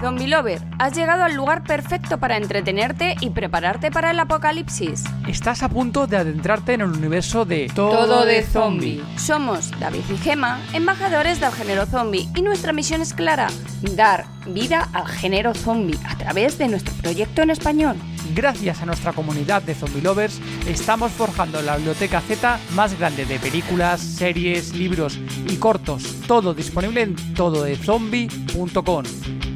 Zombie Lover, has llegado al lugar perfecto para entretenerte y prepararte para el apocalipsis. Estás a punto de adentrarte en el universo de Todo de zombie. Somos David y Gema, embajadores del género zombie, y nuestra misión es clara: dar vida al género zombie a través de nuestro proyecto en español. Gracias a nuestra comunidad de zombie lovers, estamos forjando la biblioteca Z más grande de películas, series, libros y cortos, todo disponible en tododezombie.com.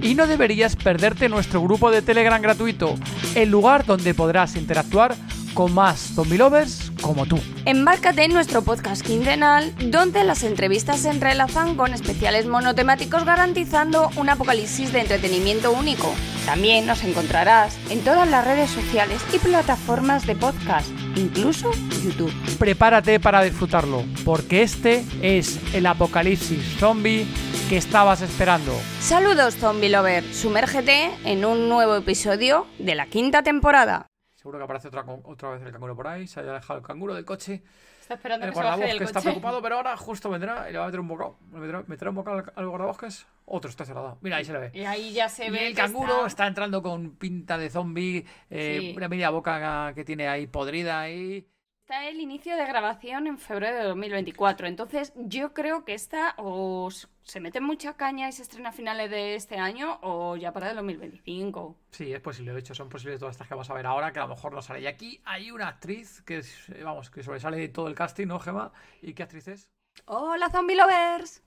Y no deberías perderte nuestro grupo de Telegram gratuito, el lugar donde podrás interactuar con más zombie lovers como tú. Embárcate en nuestro podcast quincenal, donde las entrevistas se entrelazan con especiales monotemáticos garantizando un apocalipsis de entretenimiento único. También nos encontrarás en todas las redes sociales y plataformas de podcast, incluso YouTube. Prepárate para disfrutarlo, porque este es el apocalipsis zombie que estabas esperando. Saludos Zombie Lover, sumérgete en un nuevo episodio de la quinta temporada. Seguro que aparece otra, otra vez el canguro por ahí, se haya dejado el canguro del coche. Está esperando El que se baje guardabosques del está coche. preocupado, pero ahora justo vendrá y le va a meter un bocado. Le meterá, meterá un bocado al, al guardabosques. Otro está cerrado. Mira, ahí se le ve. Y ahí ya se Y ve el canguro está... está... entrando con pinta de zombie, eh, Sí. una media boca que tiene ahí podrida y... Está el inicio de grabación en febrero de 2024, entonces yo creo que esta o se mete mucha caña y se estrena a finales de este año o ya para el 2025. Sí, es posible, de hecho son posibles todas estas que vamos a ver ahora, que a lo mejor no sale. Y aquí hay una actriz que, es, eh, vamos, que sobresale de todo el casting, ¿no, Gema? ¿Y qué actriz es? ¡Hola Zombie Lovers!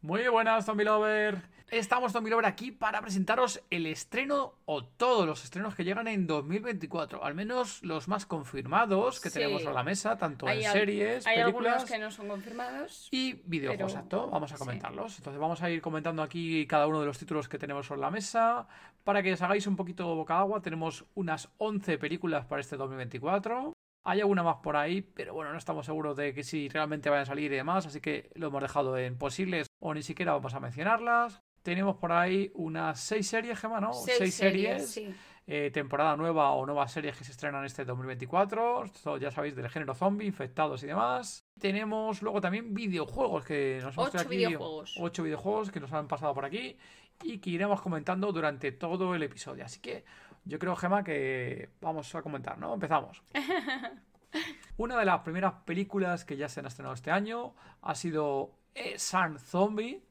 Muy buenas, Zombie Lover. Estamos, Zombie Lover, aquí para presentaros el estreno o todos los estrenos que llegan en 2024. Al menos los más confirmados que Sí. tenemos a la mesa, tanto en al- series, Hay películas algunos que no son confirmados. y videojuegos. pero- Exacto, vamos a sí. comentarlos. Entonces vamos a ir comentando aquí cada uno de los títulos que tenemos sobre la mesa. Para que os hagáis un poquito boca agua, tenemos unas 11 películas para este 2024. Hay alguna más por ahí, pero bueno, no estamos seguros de que si realmente vayan a salir y demás, así que lo hemos dejado en posibles o ni siquiera vamos a mencionarlas. Tenemos por ahí unas 6 series, Gemma, ¿no? Seis, series, sí. eh, temporada nueva o nuevas series que se estrenan este 2024. Esto ya sabéis del género zombie, infectados y demás. Tenemos luego también videojuegos que nos hemos Ocho videojuegos. Ocho videojuegos que nos han pasado por aquí y que iremos comentando durante todo el episodio. Así que yo creo, Gema, que vamos a comentar, ¿no? Empezamos. Una de las primeras películas que ya se han estrenado este año ha sido eh, Sun Zombie.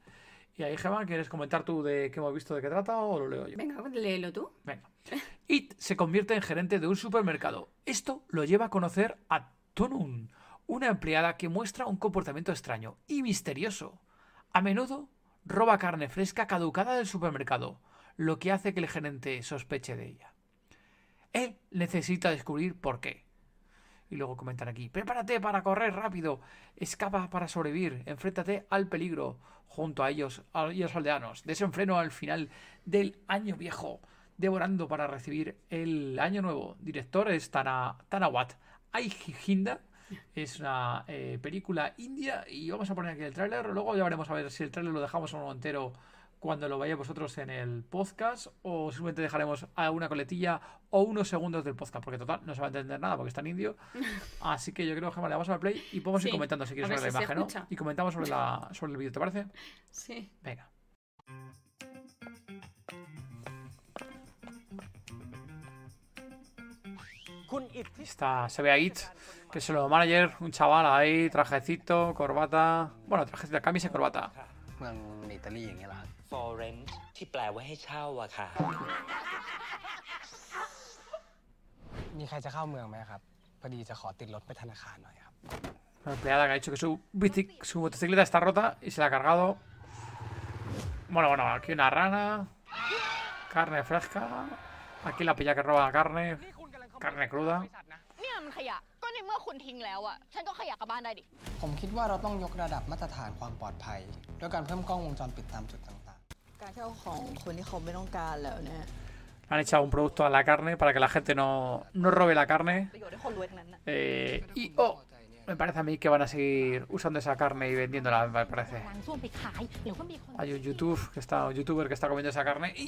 Y ahí, Gema, ¿quieres comentar tú de qué hemos visto, de qué trata o lo leo yo? Venga, léelo tú. Venga. It se convierte en gerente de un supermercado. Esto lo lleva a conocer a Tonun, una empleada que muestra un comportamiento extraño y misterioso. A menudo roba carne fresca caducada del supermercado, lo que hace que el gerente sospeche de ella. Él necesita descubrir por qué. Y luego comentan aquí, prepárate para correr rápido, escapa para sobrevivir, enfréntate al peligro junto a ellos, a ellos aldeanos, desenfreno al final del año viejo, devorando para recibir el año nuevo. Director es Tana, Tanawat Aihinda, es una eh, película india y vamos a poner aquí el tráiler, luego ya veremos a ver si el tráiler lo dejamos uno entero cuando lo veáis vosotros en el podcast o simplemente dejaremos alguna coletilla o unos segundos del podcast, porque total no se va a entender nada porque está en indio. Así que yo creo que le vamos al play y podemos ir comentando si quieres a ver sobre la si se imagen, ¿no? Y comentamos sobre, la, sobre el vídeo, ¿te parece? Sí. Venga. Está, se ve a It, que es el nuevo manager, un chaval ahí, trajecito, corbata. Bueno, trajecito, camisa y corbata. เมืองอิตาลีอย่างเงี้ยเหรอครับ for rent ที่แปลว่าให้เช่าอะค่ะ มีใครจะเข้าเมืองไหมครับ พอดีจะขอติดรถไปธนาคารหน่อยครับ Una empleada que ha dicho que su, bici- su motocicleta está rota y se la ha cargado. Bueno, bueno, aquí una rana. Carne fresca. Aquí la pilla que roba la carne. Carne cruda. เนี่ยมันขยะ ก็ในเมื่อคุณทิ้งแล้วอะฉันก็ขยะกลับบ้านได้ดิ ผมคิดว่าเราต้องยกระดับมาตรฐานความปลอดภัย ด้วยการเพิ่มกล้องวงจรปิดตามจุดต่าง การเช่าของคนที่เขาไม่ต้องการแล้วเนี่ย Han echado un producto a la carne para que la gente no, no robe la carne. ประโยชน์ให้คนรวยทั้งนั้นน่ะ Eh, y oh, me parece a mí que van a seguir usando esa carne y vendiéndola, me parece. นางส้วมไปขาย หรือว่ามีคน Hay un YouTube que está, un youtuber que está comiendo esa carne y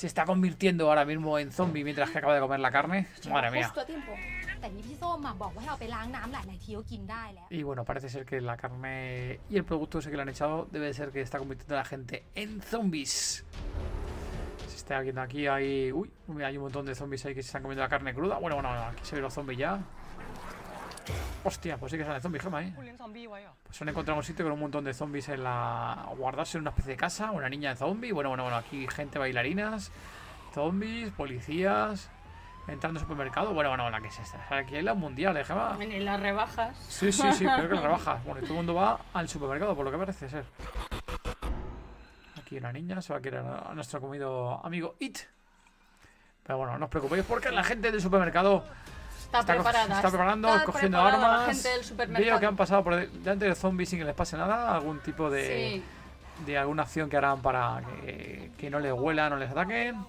se está convirtiendo ahora mismo en zombie mientras que acaba de comer la carne. Madre mía. Justo a tiempo. แต่นี่พี่ส้มอะบอกว่าให้เอาไปล้างน้ำหลายๆทีก็กินได้แล้ว Y bueno, parece ser que la carne y el producto ese que le han echado debe de ser que está convirtiendo a la gente en zombies. Está viendo aquí, hay. Uy, mira, hay un montón de zombies ahí que se están comiendo la carne cruda. Bueno, bueno, aquí se ven los zombies ya. Hostia, pues sí que salen zombies, Gema, eh. คุณเลี้ยงซอมบี้ไว้เหรอ Pues han encontrado un sitio con un montón de zombies en la. guardarse en una especie de casa, una niña de zombie. Bueno, bueno, bueno, aquí gente bailarinas, zombies, policías. Entrando al supermercado. Bueno, bueno, la que es esta. Aquí hay la mundial, ¿eh, Gema? En las rebajas. Sí, sí, sí, creo que la rebajas. Bueno, y todo el mundo va al supermercado, por lo que parece ser. Aquí una niña se va a querer a nuestro comido amigo It. Pero bueno, no os preocupéis porque la gente del supermercado Está, preparada. está preparando, está cogiendo armas. La gente del supermercado. Veo que han pasado por de- delante de zombies sin que les pase nada. Algún tipo de, Sí. de alguna acción que harán para que, que no les huela, no les ataquen.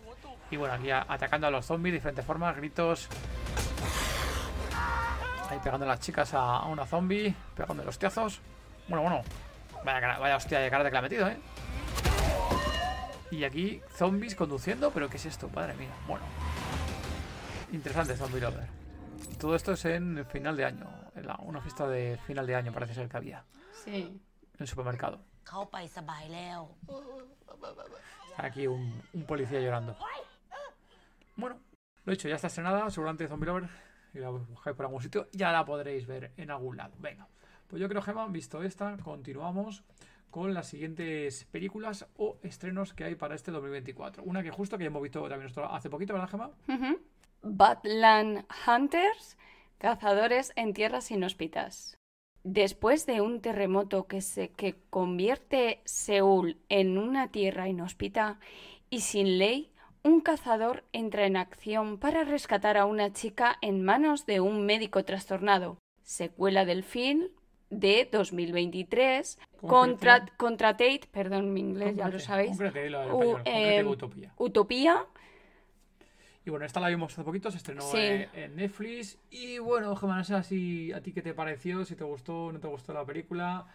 Y bueno, aquí atacando a los zombies de diferentes formas, gritos. Ahí pegando a las chicas a, una zombie, pegando los tiazos. Bueno, bueno. Vaya, vaya hostia de cara de que la ha metido, ¿eh? Y aquí zombies conduciendo, pero ¿qué es esto? Madre mía. Bueno. Interesante Zombie Lover. Y todo esto es en final de año. En una fiesta de final de año parece ser que había. Sí. En el supermercado. Aquí un policía llorando. Bueno, lo he dicho, ya está estrenada, seguramente Zombie Lover. Y la buscáis por algún sitio, ya la podréis ver en algún lado. Venga, pues yo creo, Gema, visto esta, continuamos con las siguientes películas o estrenos que hay para este 2024. Una que justo que ya hemos visto también hace poquito, ¿verdad, Gema? Ujú. Badland Hunters, cazadores en tierras inhóspitas. Después de un terremoto que, se, que convierte Seúl en una tierra inhóspita y sin ley, un cazador entra en acción para rescatar a una chica en manos de un médico trastornado. Secuela del film de 2023 contra, Tate, perdón mi inglés, ya lo sabéis, Concrete, lo U- em, Utopía. Utopía. Y bueno, esta la vimos hace poquito, se estrenó Sí. eh, en Netflix. Y bueno, Gemma, no sé si a ti qué te pareció, si te gustó o no te gustó la película.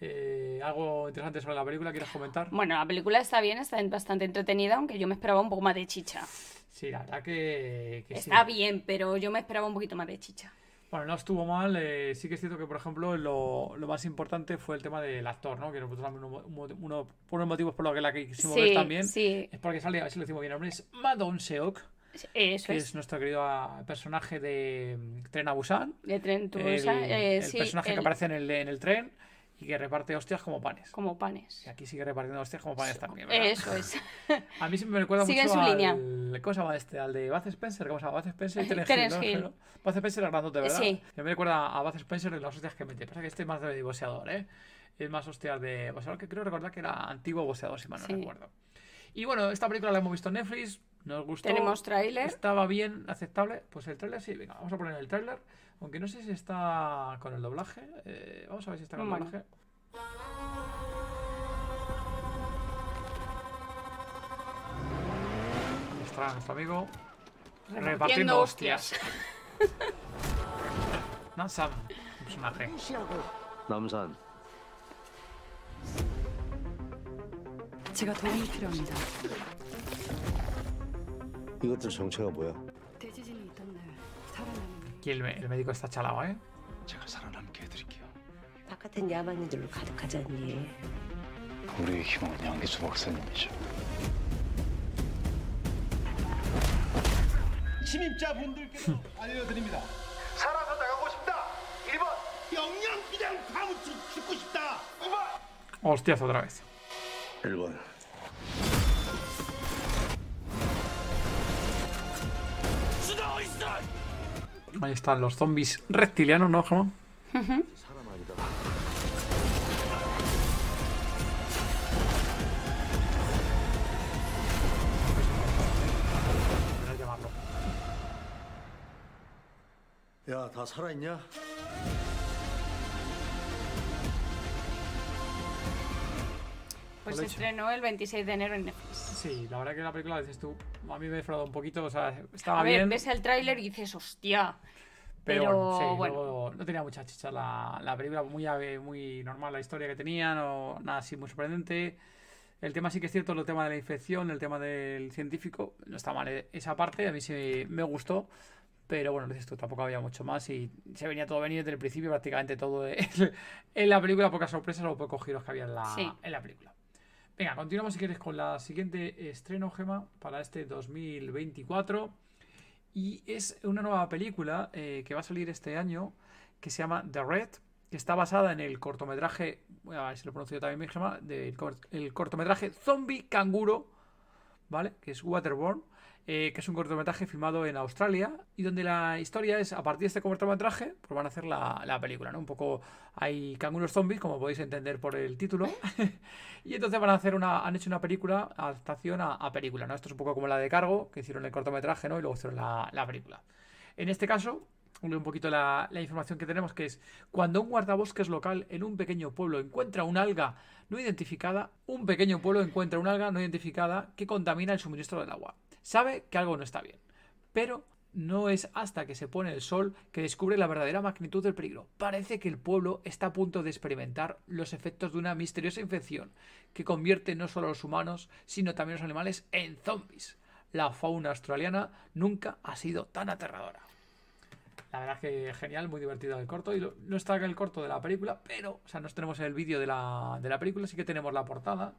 Eh, algo interesante sobre la película, ¿quieres comentar? Bueno, la película está bien, está bastante entretenida, aunque yo me esperaba un poco más de chicha. Sí, la verdad que, que sí. Está bien, pero yo me esperaba un poquito más de chicha. Bueno, no estuvo mal. eh, sí que es cierto que, por ejemplo, lo, lo más importante fue el tema del actor, ¿no? Que nosotros también uno, uno- uno- por los motivos por los que la quisimos ver Sí, también. sí, Es porque sale, a ver si lo decimos bien, el nombre es Madon Seok, eso que es. es nuestro querido ah, personaje de Tren a Busan. De Tren el, Busan, eh, el sí, personaje que el- aparece en el, en el tren y que reparte hostias como panes. como panes. Y aquí sigue repartiendo hostias como panes también. ¿verdad? Eso es. A mí siempre me recuerda Sigue en mucho su al... línea. ¿Cómo se llama este? Al de Bud Spencer. ¿Cómo se llama? Bud Spencer y Terence Hill, ¿no? Spencer es grandote, ¿verdad? Sí. Y me recuerda a Bud Spencer en las hostias que mete. Pasa que este es más de boxeador, ¿eh? Es más hostias de boxeador que creo recordar que era antiguo boxeador, si mal no Sí. recuerdo. Y bueno, esta película la hemos visto en Netflix. Nos gustó. Tenemos tráiler. Estaba bien, aceptable. Pues el tráiler sí, venga, vamos a poner el tráiler. Aunque no sé si está con el doblaje. Eh, vamos a ver si está con el Bueno. doblaje. Ahí está nuestro amigo. Repartiendo hostias. Nansam, un personaje. 남산 제가 도움이 필요합니다. 이것들 정체가 뭐야? Aquí el, el médico está chalado, ¿eh? 제가 살아남게 해드릴게요. 바깥엔 야만인들로 가득하지 않니? 우리의 희망은 양기수 박사님이죠. 침입자분들께도 알려드립니다. 살아서 나가고 싶다. 1번 영영 그냥 파묻혀 죽고 싶다. 2번 Hostias otra vez. 1번 Ahí están los zombies reptilianos, ¿no, Gemma? 사람 아니다. Voy a llamarlo. 야, 다 살아있냐? Pues se estrenó el 26 de enero en Netflix. Sí, la verdad que la película, dices tú, a mí me he defraudado un poquito, o sea, estaba A ver, bien, ves el tráiler y dices, hostia. pero, pero bueno, sí, bueno. luego no tenía mucha chicha la, la película, muy, muy normal la historia que tenía, no, nada así muy sorprendente. El tema sí que es cierto, el tema de la infección, el tema del científico, no está mal eh, esa parte, a mí sí me gustó, pero bueno, dices tú, tampoco había mucho más y se venía todo venir desde el principio, prácticamente todo en, en la película, pocas sorpresas o pocos giros que había en la, Sí. en la película. Venga, continuamos si quieres con la siguiente estreno, Gema, para este 2024. Y es una nueva película eh, que va a salir este año que se llama The Red, que está basada en el cortometraje, a ver si lo pronuncio también el cortometraje Zombie Canguro, ¿vale? Que es Waterborne eh, que es un cortometraje filmado en Australia y donde la historia es, a partir de este cortometraje, pues van a hacer la, la película, ¿no? Un poco, hay canguros zombies, como podéis entender por el título, y entonces van a hacer una, han hecho una película, adaptación a, a, película, ¿no? Esto es un poco como la de Cargo, que hicieron el cortometraje, ¿no? Y luego hicieron la, la película. En este caso, un poquito la, la, información que tenemos, que es cuando un guardabosques local en un pequeño pueblo encuentra un alga no identificada, un pequeño pueblo encuentra un alga no identificada que contamina el suministro del agua. Sabe que algo no está bien, pero no es hasta que se pone el sol que descubre la verdadera magnitud del peligro. Parece que el pueblo está a punto de experimentar los efectos de una misteriosa infección que convierte no solo a los humanos, sino también a los animales en zombies. La fauna australiana nunca ha sido tan aterradora. La verdad que genial, muy divertido el corto. Y no está el corto de la película, pero, o sea, no tenemos el vídeo de la, de la película, sí que tenemos la portada.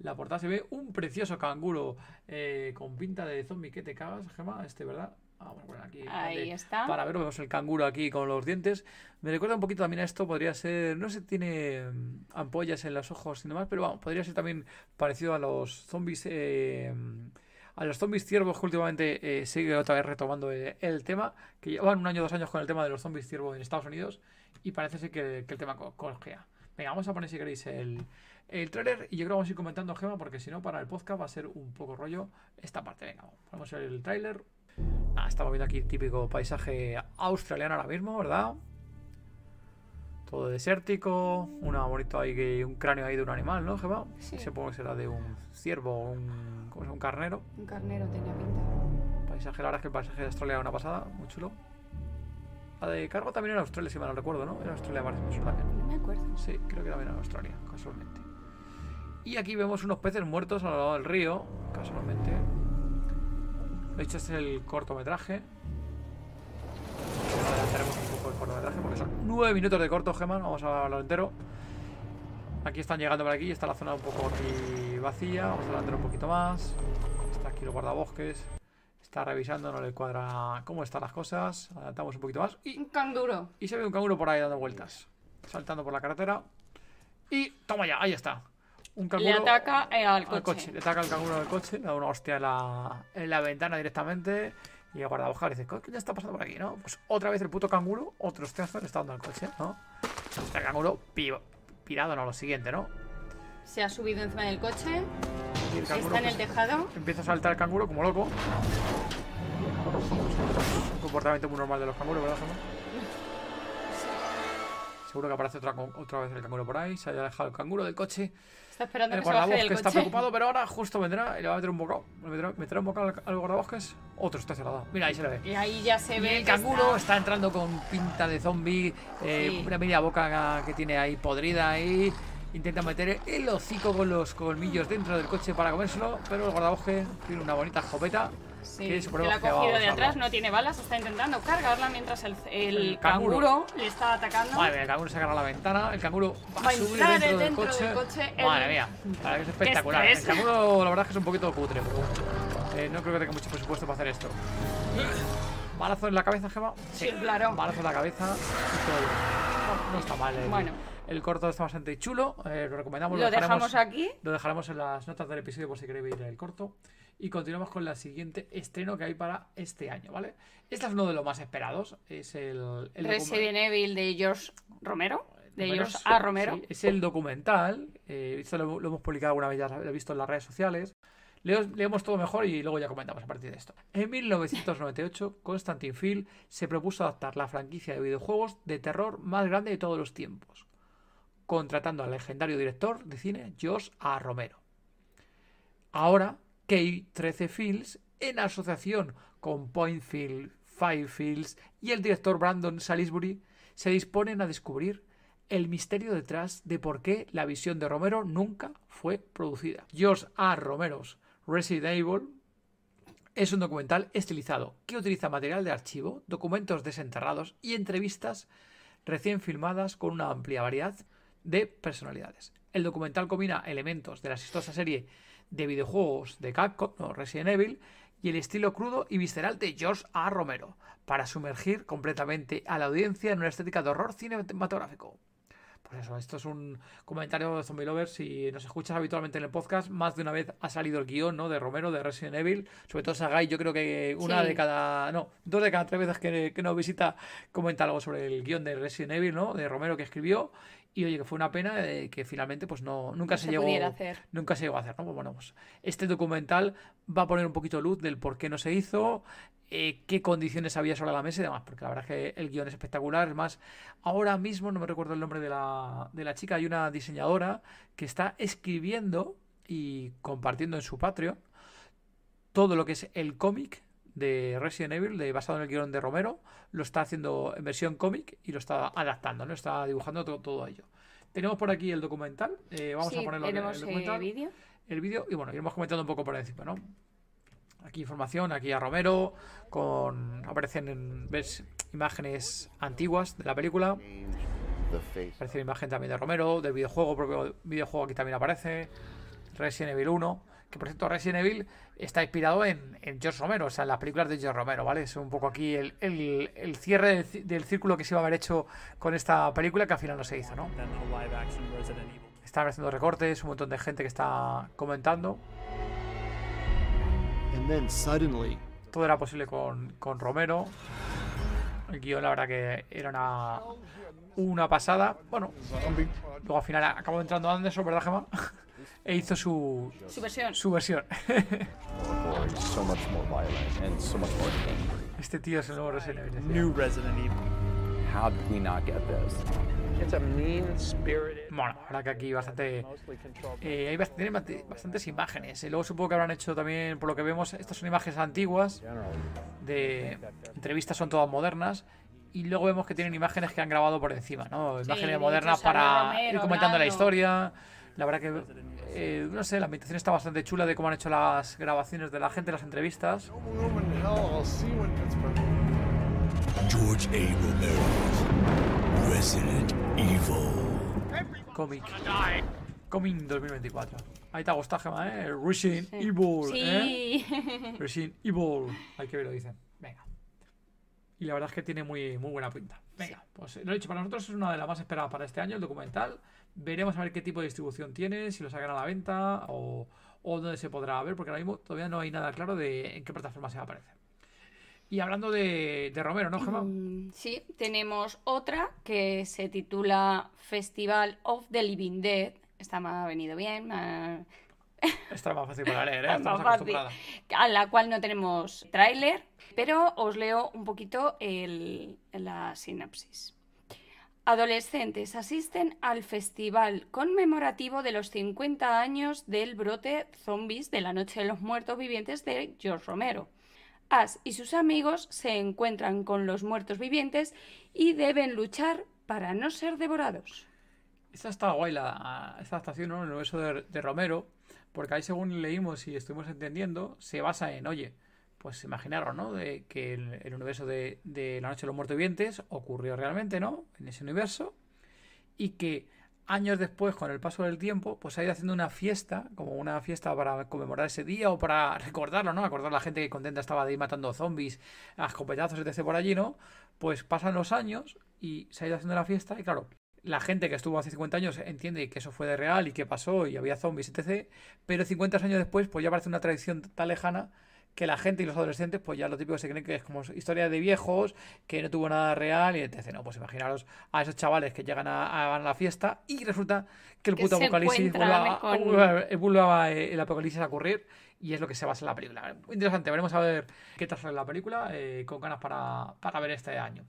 La portada se ve un precioso canguro eh, con pinta de zombie que te cagas, Gema, este, ¿verdad? Vamos a poner aquí. Ahí está. Para ver, vemos el canguro aquí con los dientes. Me recuerda un poquito también a esto, podría ser, no sé, tiene mm, ampollas en los ojos y demás, pero vamos, podría ser también parecido a los zombies. Eh, a los zombies ciervos que últimamente eh, sigue otra vez retomando el, el, tema, que llevan un año, dos años con el tema de los zombies ciervos en Estados Unidos y parece ser que, que el tema colgea. Venga, vamos a poner si queréis el, el trailer y yo creo que vamos a ir comentando Gema porque si no para el podcast va a ser un poco rollo esta parte. Venga, ponemos el trailer. Ah, estamos viendo aquí típico paisaje australiano ahora mismo, ¿verdad? Todo desértico, una bonito ahí un cráneo ahí de un animal, ¿no, Gema? Sí. Supongo que será de un ciervo, un, ¿cómo es? un carnero. Un carnero tenía pinta. Paisaje, la verdad es que el paisaje de Australia es una pasada, muy chulo. La de cargo también en Australia, si me lo recuerdo, ¿no? En Australia parece también. No me acuerdo. Sí, creo que también en Australia, casualmente. Y aquí vemos unos peces muertos al lado del río, casualmente. De hecho, este es el cortometraje. Adelantaremos un poco el cortometraje porque son nueve minutos de corto, Gemma. Vamos a hablarlo entero. Aquí están llegando por aquí. Está la zona un poco aquí vacía. Vamos a adelantar un poquito más. Está aquí los guardabosques. Está revisando, no le cuadra cómo están las cosas. Adelantamos un poquito más. Y, un canguro. Y se ve un canguro por ahí dando vueltas. Saltando por la carretera. Y toma ya, ahí está. Un canguro, le ataca al coche. al coche. Le ataca el canguro del coche, le da una hostia en la, en la ventana directamente. Y el guardabosques dice, ¿qué está pasando por aquí? ¿no? Pues otra vez el puto canguro, otro hostiazo le está dando al coche, ¿no? Está el canguro pirado, no, lo siguiente, ¿no? Se ha subido encima del coche. está en el pues, tejado. Empieza a saltar el canguro como loco. Un comportamiento muy normal de los canguros, ¿verdad, Gemma? Seguro que aparece otra, otra vez el canguro por ahí. Se haya dejado el canguro del coche. Está esperando el que se baje del que coche. está preocupado, pero ahora justo vendrá y le va a meter un bocado. ¿Le meterá, meterá un bocado al, al guardabosques? Otro está cerrado. Mira, ahí se le ve. Y ahí ya se Y ve. el canguro está- está... entrando con pinta de zombie, eh, Sí. una media boca que tiene ahí podrida ahí. Intenta meter el hocico con los colmillos dentro del coche para comérselo, pero el guardabosque tiene una bonita escopeta Sí, que la ha cogido de atrás, no tiene balas, está intentando cargarla mientras el, el El canguro. canguro. le está atacando. Madre el canguro se agarra la ventana, el canguro va, Va a subir dentro, dentro del, coche. del coche, el- Madre mía, es espectacular. El canguro, la verdad es que es un poquito cutre, pero eh, no creo que tenga mucho presupuesto para hacer esto. Balazo en la cabeza, Gema. Sí, claro. Balazo en la cabeza. No, no está mal. El, Bueno. el corto está bastante chulo. eh, lo recomendamos. Lo dejaremos- dejamos aquí. Lo dejaremos en las notas del episodio por si queréis ver el corto. Y continuamos con la siguiente estreno que hay para este año, ¿vale? Este es uno de los más esperados. Es el, el Resident Evil de George Romero. De George A. Romero. sí, es el documental. eh, esto lo, lo hemos publicado alguna vez, ya lo he visto en las redes sociales. Leemos todo mejor y luego ya comentamos a partir de esto. En 1998, Constantine Field se propuso adaptar la franquicia de videojuegos de terror más grande de todos los tiempos, contratando al legendario director de cine George A. Romero. Ahora, K13 Fields, en asociación con Point Field, Five Fields y el director Brandon Salisbury, se disponen a descubrir el misterio detrás de por qué la visión de Romero nunca fue producida. George A. Romero's Resident Evil es un documental estilizado que utiliza material de archivo, documentos desenterrados y entrevistas recién filmadas con una amplia variedad de personalidades. El documental combina elementos de la exitosa serie de videojuegos de Capcom, ¿no? Resident Evil, y el estilo crudo y visceral de George A. Romero, para sumergir completamente a la audiencia en una estética de horror cinematográfico. Pues eso, esto es un comentario de Zombie Lovers. Si nos escuchas habitualmente en el podcast, más de una vez ha salido el guion ¿no? de Romero, de Resident Evil. Sobre todo Sagai, yo creo que una Sí. de cada. No, dos de cada tres veces que, que nos visita comenta algo sobre el guion de Resident Evil, ¿no? De Romero que escribió. Y oye, que fue una pena eh, que finalmente pues no, nunca No se, se llegó. hacer. Nunca se llegó a hacer, ¿no? Pues bueno, pues este documental va a poner un poquito de luz del por qué no se hizo, eh, qué condiciones había sobre la mesa y demás, porque la verdad es que el guion es espectacular. Es más, ahora mismo no me recuerdo el nombre de la, de la chica, hay una diseñadora que está escribiendo y compartiendo en su Patreon todo lo que es el cómic de Resident Evil, de, basado en el guion de Romero, lo está haciendo en versión cómic y lo está adaptando, ¿no? Está dibujando todo, todo ello. Tenemos por aquí el documental, eh, vamos Sí, a ponerlo en el tenemos, eh, documental vídeo. el vídeo y bueno, iremos comentando un poco por encima, ¿no? Aquí información, aquí a Romero, con aparecen en, ves imágenes antiguas de la película. Aparece una imagen también de Romero, del videojuego, propio videojuego aquí también aparece. Resident Evil 1, que por cierto Resident Evil está inspirado en, en George Romero, o sea, en las películas de George Romero, ¿vale? Es un poco aquí el, el- el cierre del, del círculo que se iba a haber hecho con esta película que al final no se hizo, ¿no? Están haciendo recortes, un montón de gente que está comentando. And then suddenly, Todo era posible con, con Romero. El guion, la verdad, que era una, una pasada. Bueno, luego al final acabó entrando Anderson, ¿verdad, Gemma? e hizo su, Su versión. su versión. so much more violent and so much more angry. este tío es el nuevo Resident Evil. New Resident Evil. How did we not get this? It's a mean-spirited. Bueno, la verdad que aquí bastante. eh, hay bastantes imágenes. Y luego supongo que habrán hecho también, por lo que vemos, estas son imágenes antiguas. De entrevistas son todas modernas. Y luego vemos que tienen imágenes que han grabado por encima, ¿no? Imágenes de modernas para Romero ir comentando la historia. La verdad que, eh, no sé, la ambientación está bastante chula de cómo han hecho las grabaciones de la gente, las entrevistas. George A. Romero, Resident Evil. Cómic. Coming 2024. Ahí te ha gustado, Gemma, ¿eh? Resident Evil, Sí. ¿eh? Resident Evil. Hay que ver lo dicen. Venga. Y la verdad es que tiene muy, muy buena pinta. Venga, pues lo he dicho, para nosotros es una de las más esperadas para este año, el documental. Veremos a ver qué tipo de distribución tiene, si lo sacan a la venta o, o dónde se podrá ver, porque ahora mismo todavía no hay nada claro de en qué plataforma se va a aparecer. Y hablando de, de Romero, ¿no, Gemma? Mm, Sí, tenemos otra que se titula Festival of the Living Dead. Esta me ha venido bien, me ha- Esta es más fácil para leer, ¿eh? es Estamos más fácil, acostumbrados. a la cual no tenemos tráiler, pero os leo un poquito el- la sinopsis. Adolescentes asisten al festival conmemorativo de los 50 años del brote zombies de la Noche de los Muertos Vivientes de George Romero. Ash y sus amigos se encuentran con los muertos vivientes y deben luchar para no ser devorados. Esta está guay, la, esta adaptación, ¿no? El universo de, Romero, porque ahí según leímos y estuvimos entendiendo, se basa en, oye, pues imaginaros, ¿no? De que el, el universo de, de La Noche de los Muertos Vivientes ocurrió realmente, ¿no? En ese universo, y que años después, con el paso del tiempo, pues ha ido haciendo una fiesta, como una fiesta para conmemorar ese día o para recordarlo, ¿no? Acordar a la gente que contenta estaba de ir matando zombies, a escopetazos, etc. por allí, ¿no? Pues pasan los años y se ha ido haciendo la fiesta y claro, la gente que estuvo hace 50 años entiende que eso fue de real y que pasó y había zombies, etc. Pero 50 años después, pues ya parece una tradición tan lejana que la gente y los adolescentes, pues ya lo típico se creen que es como historia de viejos, que no tuvo nada real y etc. No, pues imaginaros a esos chavales que llegan a, a la fiesta y resulta que el Que puto apocalipsis vuelve, a- a- el apocalipsis a ocurrir y es lo que se basa en la película. Muy interesante, veremos a ver qué tal sale la película, eh, con ganas para, para ver este año.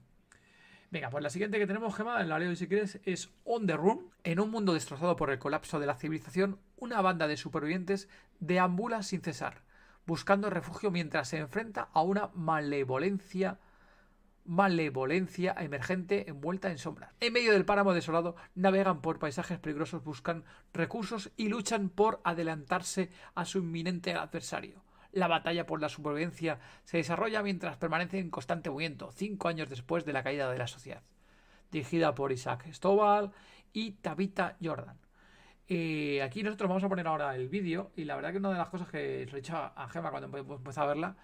Venga, pues la siguiente que tenemos, Gema, la leo si quieres, es On the Run. En un mundo destrozado por el colapso de la civilización, una banda de supervivientes deambula sin cesar, buscando refugio mientras se enfrenta a una malevolencia malevolencia emergente envuelta en sombras. En medio del páramo desolado, navegan por paisajes peligrosos, buscan recursos y luchan por adelantarse a su inminente adversario. La batalla por la supervivencia se desarrolla mientras permanece en constante movimiento, cinco años después de la caída de la sociedad. Dirigida por Isaac Stovall y Tabitha Jordan. Eh, aquí nosotros vamos a poner ahora el vídeo y la verdad que una de las cosas que lo he dicho a Gemma cuando empe- empezó a verla,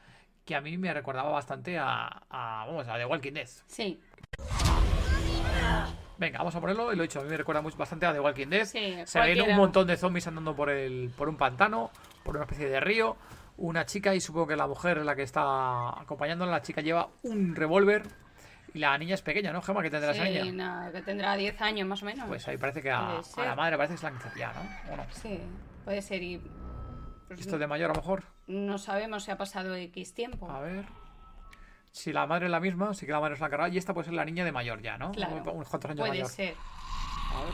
que a mí me recordaba bastante a, a, vamos, a The Walking Dead. Sí. Venga, vamos a ponerlo y lo he dicho, a mí me recuerda mucho, bastante a The Walking Dead. Sí, Se ven un montón de zombies andando por, el, por un pantano, por una especie de río. Una chica, y supongo que la mujer es la que está acompañándola, la chica lleva un revólver y la niña es pequeña, ¿no, Gemma? que tendrá esa Sí, niña? nada, que tendrá 10 años más o menos. Pues ahí parece que a, Puede a la madre parece que se la han ya, ¿no? ¿O no? Sí, puede ser. Y pues, Esto de mayor a lo mejor. no sabemos si ha pasado X tiempo. A ver. Si la madre es la misma, sí que la madre es la cargada y esta puede ser la niña de mayor ya, ¿no? Claro. Un- Unos cuantos años Puede mayor. ser. A ver.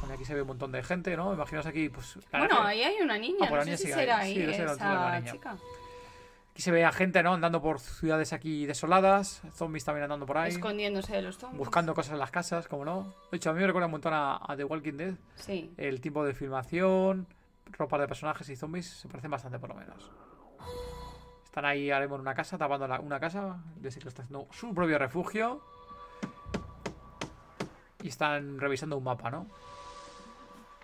Bueno, aquí se ve un montón de gente, ¿no? Imaginaos aquí, pues. Bueno, ahí hay una niña. Ah, pues no sé niña si será ahí. Sí, esa niña. chica. Aquí se ve a gente, ¿no? Andando por ciudades aquí desoladas, zombies también andando por ahí, Escondiéndose de los zombies. buscando cosas en las casas, como no. De hecho, a mí me recuerda un montón a, a The Walking Dead. Sí. El tipo de filmación, ropa de personajes y zombies se parecen bastante por lo menos. Están ahí ahora mismo en una casa, tapando la- una casa, es decir, que está haciendo su propio refugio. Y están revisando un mapa, ¿no?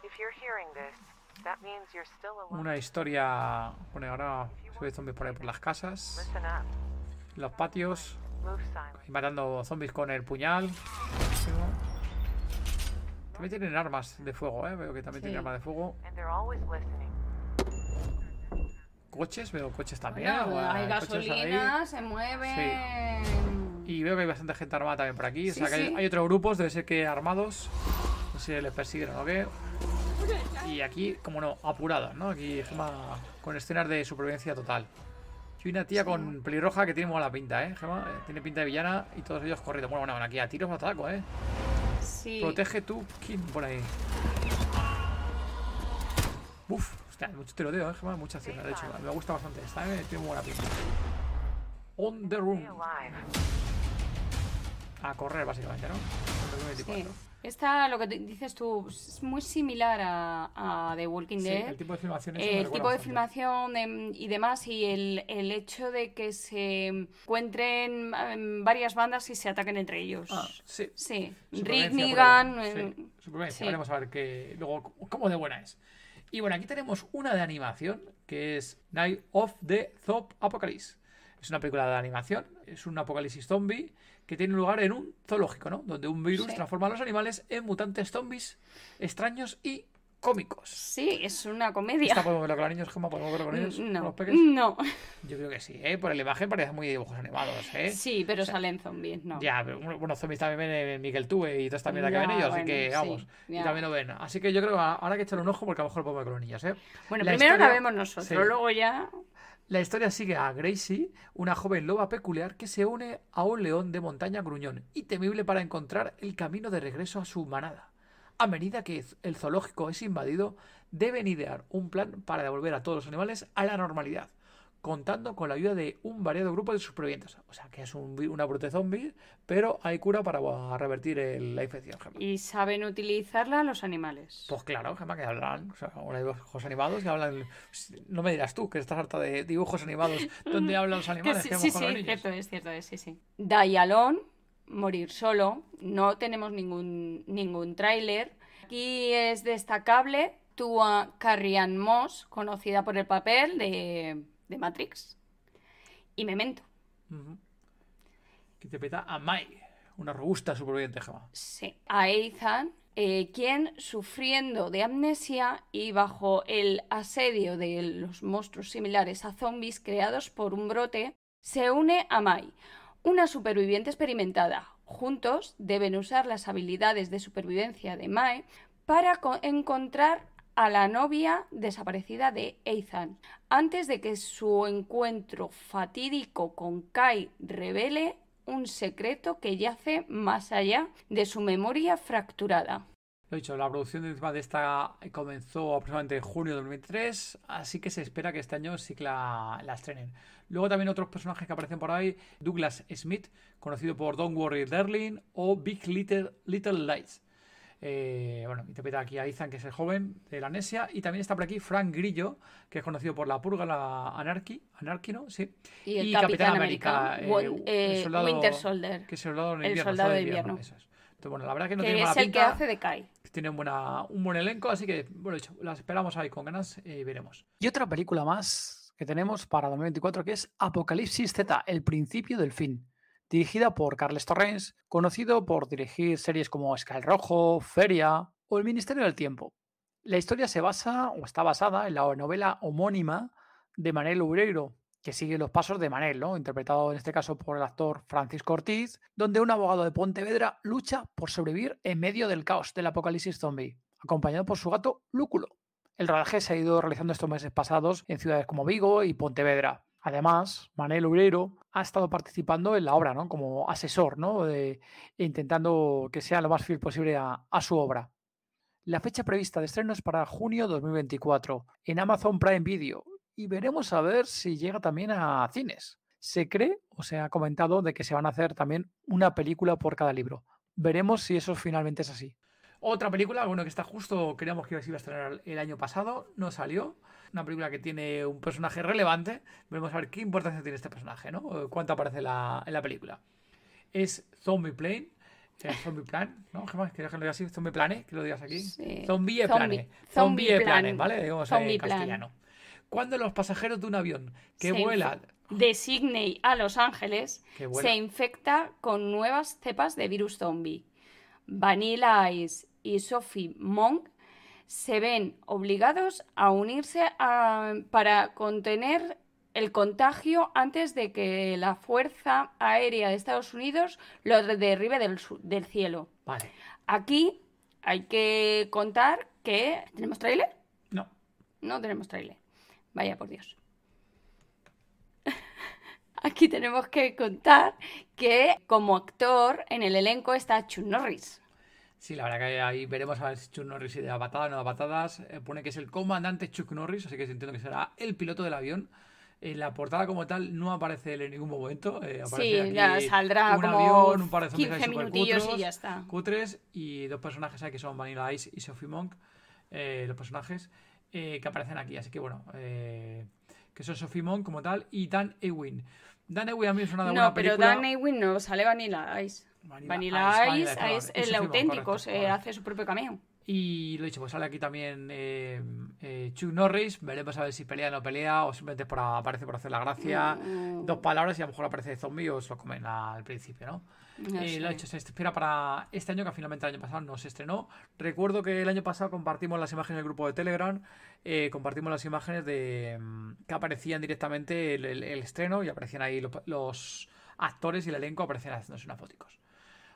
If you're hearing this, that means you're still alive. Una historia. Bueno, ahora se ve zombies por ahí por las casas, en los patios, y matando zombies con el puñal. También tienen armas de fuego, ¿eh? Veo que también Sí. tienen armas de fuego. Coches, veo coches también. Bueno, bueno, hay gasolina, se mueve. Y veo que hay bastante gente armada también por aquí. O Sí, sea que hay, sí. hay otros grupos, debe ser que armados. No sé si les persiguen o qué. Y aquí, como no, apuradas, ¿no? Aquí Gema con escenas de supervivencia total. Y una tía con pelirroja que tiene muy mala pinta, ¿eh? Gema Eh, tiene pinta de villana y todos ellos corriendo. Bueno, bueno, aquí a tiros a taco, ¿eh? Sí. Protege tu Kim por ahí. Uf, hostia, mucho tiroteo, ¿eh, Gema? Mucha acción, de hecho. Me gusta bastante esta, ¿eh? Tiene muy buena pinta. On the room. A correr, básicamente, ¿no? On the room 24. Sí. Esta, lo que dices tú, es muy similar a, a The Walking Sí, Dead. el tipo de filmación me El tipo de filmación em, y demás, y el, el hecho de que se encuentren em, varias bandas y se ataquen entre ellos. Ah, sí. Sí. Rick Negan. ejemplo. em, Sí. Veremos a ver qué, luego cómo de buena es. Y bueno, aquí tenemos una de animación que es Night of the Zombie Apocalypse. Es una película de animación, es un apocalipsis zombie que tiene lugar en un zoológico, ¿no? Donde un virus Sí. transforma a los animales en mutantes zombies extraños y cómicos. Sí, es una comedia. ¿Esta podemos verlo con los niños, Gemma? ¿Podemos verlo con ellos? ¿Con No, los peques? no. Yo creo que sí, ¿eh? Por la imagen parece muy dibujos animados, ¿eh? Sí, pero salen zombies, ¿no? Ya, pero bueno, zombies también ven Miguel Tube y toda esta mierda que ven ellos, así que sí, vamos, y también lo ven. Así que yo creo que ahora hay que echarle un ojo porque a lo mejor lo podemos ver con los niños, ¿eh? Bueno, La primero la vemos nosotros, sí. luego ya. La historia sigue a Gracie, una joven loba peculiar que se une a un león de montaña gruñón y temible para encontrar el camino de regreso a su manada. A medida que el zoológico es invadido, deben idear un plan para devolver a todos los animales a la normalidad, contando con la ayuda de un variado grupo de supervivientes. O sea, que es un, una brote zombie, pero hay cura para revertir el- la infección, Gemma. Y saben utilizarla los animales. Pues claro, Gemma, que hablan, o sea, ahora hay dibujos animados que hablan... No me dirás tú, que estás harta de dibujos animados donde hablan los animales sí, que sí, sí, cierto es, cierto es, sí, sí. Die Alone, morir solo. No tenemos ningún, ningún tráiler. Aquí es destacable Tua Carrian Moss, conocida por el papel de, de Matrix. Y Memento. Ujú. Que interpreta a Mai, una robusta superviviente, Gemma. Sí. A Ethan, eh, quien sufriendo de amnesia y bajo el asedio de los monstruos similares a zombies creados por un brote, se une a Mai, una superviviente experimentada. Juntos deben usar las habilidades de supervivencia de Mai para co- encontrar a la novia desaparecida de Ethan, antes de que su encuentro fatídico con Kai revele un secreto que yace más allá de su memoria fracturada. Lo dicho, la producción de esta comenzó aproximadamente en junio de 2023, así que se espera que este año sí que la, la estrenen. Luego también otros personajes que aparecen por ahí, Douglas Smith, conocido por Don't Worry Darling, o Big Little, Little Lies. Eh, bueno, interpreta aquí a Ethan, que es el joven de la Nesia, y también está por aquí Frank Grillo, que es conocido por La Purga, la Anarchy, Anarchy, ¿no? Sí. Y el Capitán América, Won- el eh, Winter Soldier. Que es el soldado de El invierno. soldado soldado de invierno. eso es. Entonces, bueno, la verdad que no que tiene es mala el que hace de Kai. Tiene un, buena, un buen elenco, así que, bueno, dicho, las esperamos ahí con ganas y veremos. Y otra película más que tenemos para 2024 que es Apocalipsis Z, el principio del fin. Dirigida por Carles Torrens, conocido por dirigir series como Sky Rojo, Feria o El Ministerio del Tiempo. La historia se basa o está basada en la novela homónima de Manel Ureiro, que sigue los pasos de Manel, ¿no? interpretado en este caso por el actor Francisco Ortiz, donde un abogado de Pontevedra lucha por sobrevivir en medio del caos del apocalipsis zombie, acompañado por su gato Lúculo. El rodaje se ha ido realizando estos meses pasados en ciudades como Vigo y Pontevedra. Además, Manel Ureiro ha estado participando en la obra, ¿no? Como asesor, ¿no? Intentando que sea lo más fiel posible a, su obra. La fecha prevista de estreno es para junio 2024 en Amazon Prime Video y veremos a ver si llega también a cines. Se cree o se ha comentado de que se van a hacer también una película por cada libro. Veremos si eso finalmente es así. Otra película, bueno, que está justo, creíamos que iba a estrenar el año pasado, no salió. Una película que tiene un personaje relevante. Veremos a ver qué importancia tiene este personaje, ¿no? Cuánto aparece en la, en la película. Es Zombie Plane. eh, Zombie Plan, ¿no? Gemma, ¿Quieres que lo diga así? Zombie Plane, que lo digas aquí. Sí. Zombie Zombie- Plane. Zombie Zombie Plane, Plan. ¿vale? Digamos Zombie en Plan. castellano. Cuando los pasajeros de un avión que Se vuela de Sydney a Los Ángeles se infecta con nuevas cepas de virus zombie. Vanilla Ice y Sophie Monk se ven obligados a unirse a- para contener el contagio antes de que la Fuerza Aérea de Estados Unidos lo derribe del, cielo. Vale. Aquí hay que contar que... ¿Tenemos tráiler? No. No tenemos tráiler. Vaya por Dios. Aquí tenemos que contar que como actor en el elenco está Chuck Norris. Sí, la verdad que ahí veremos a ver si Chuck Norris si da patadas o no da patadas. Eh, pone que es el comandante Chuck Norris, así que entiendo que será el piloto del avión. En la portada como tal no aparece él en ningún momento. eh, aparece Sí, aquí ya saldrá un como avión, un par de zombies ahí 15 supercutres, minutillos y ya está. Cutres y dos personajes ahí que son Vanilla Ice y Sophie Monk, eh, los personajes eh, que aparecen aquí. Así que bueno, que son Sophie Monk como tal y Dan Ewing. Dan Ewing a mí me suena de No, pero película. Dan Ewing no, sale Vanilla Ice. Vanilla Vanilla, Ice, Ice, el auténtico, correcto, se hace su propio cameo. Y lo dicho, pues sale aquí también eh, eh, Chuck Norris. Veremos a ver si pelea o no pelea o simplemente por, aparece por hacer la gracia. Mm. Dos palabras y a lo mejor aparece zombie o se lo comen al principio, ¿no? No Eh, lo dicho, se espera para este año, que finalmente el año pasado no se estrenó. Recuerdo que el año pasado compartimos las imágenes del grupo de Telegram, eh, compartimos las imágenes de mm, que aparecían directamente el, el- el estreno y aparecían ahí los, los actores y el elenco aparecían haciéndose unas foticos.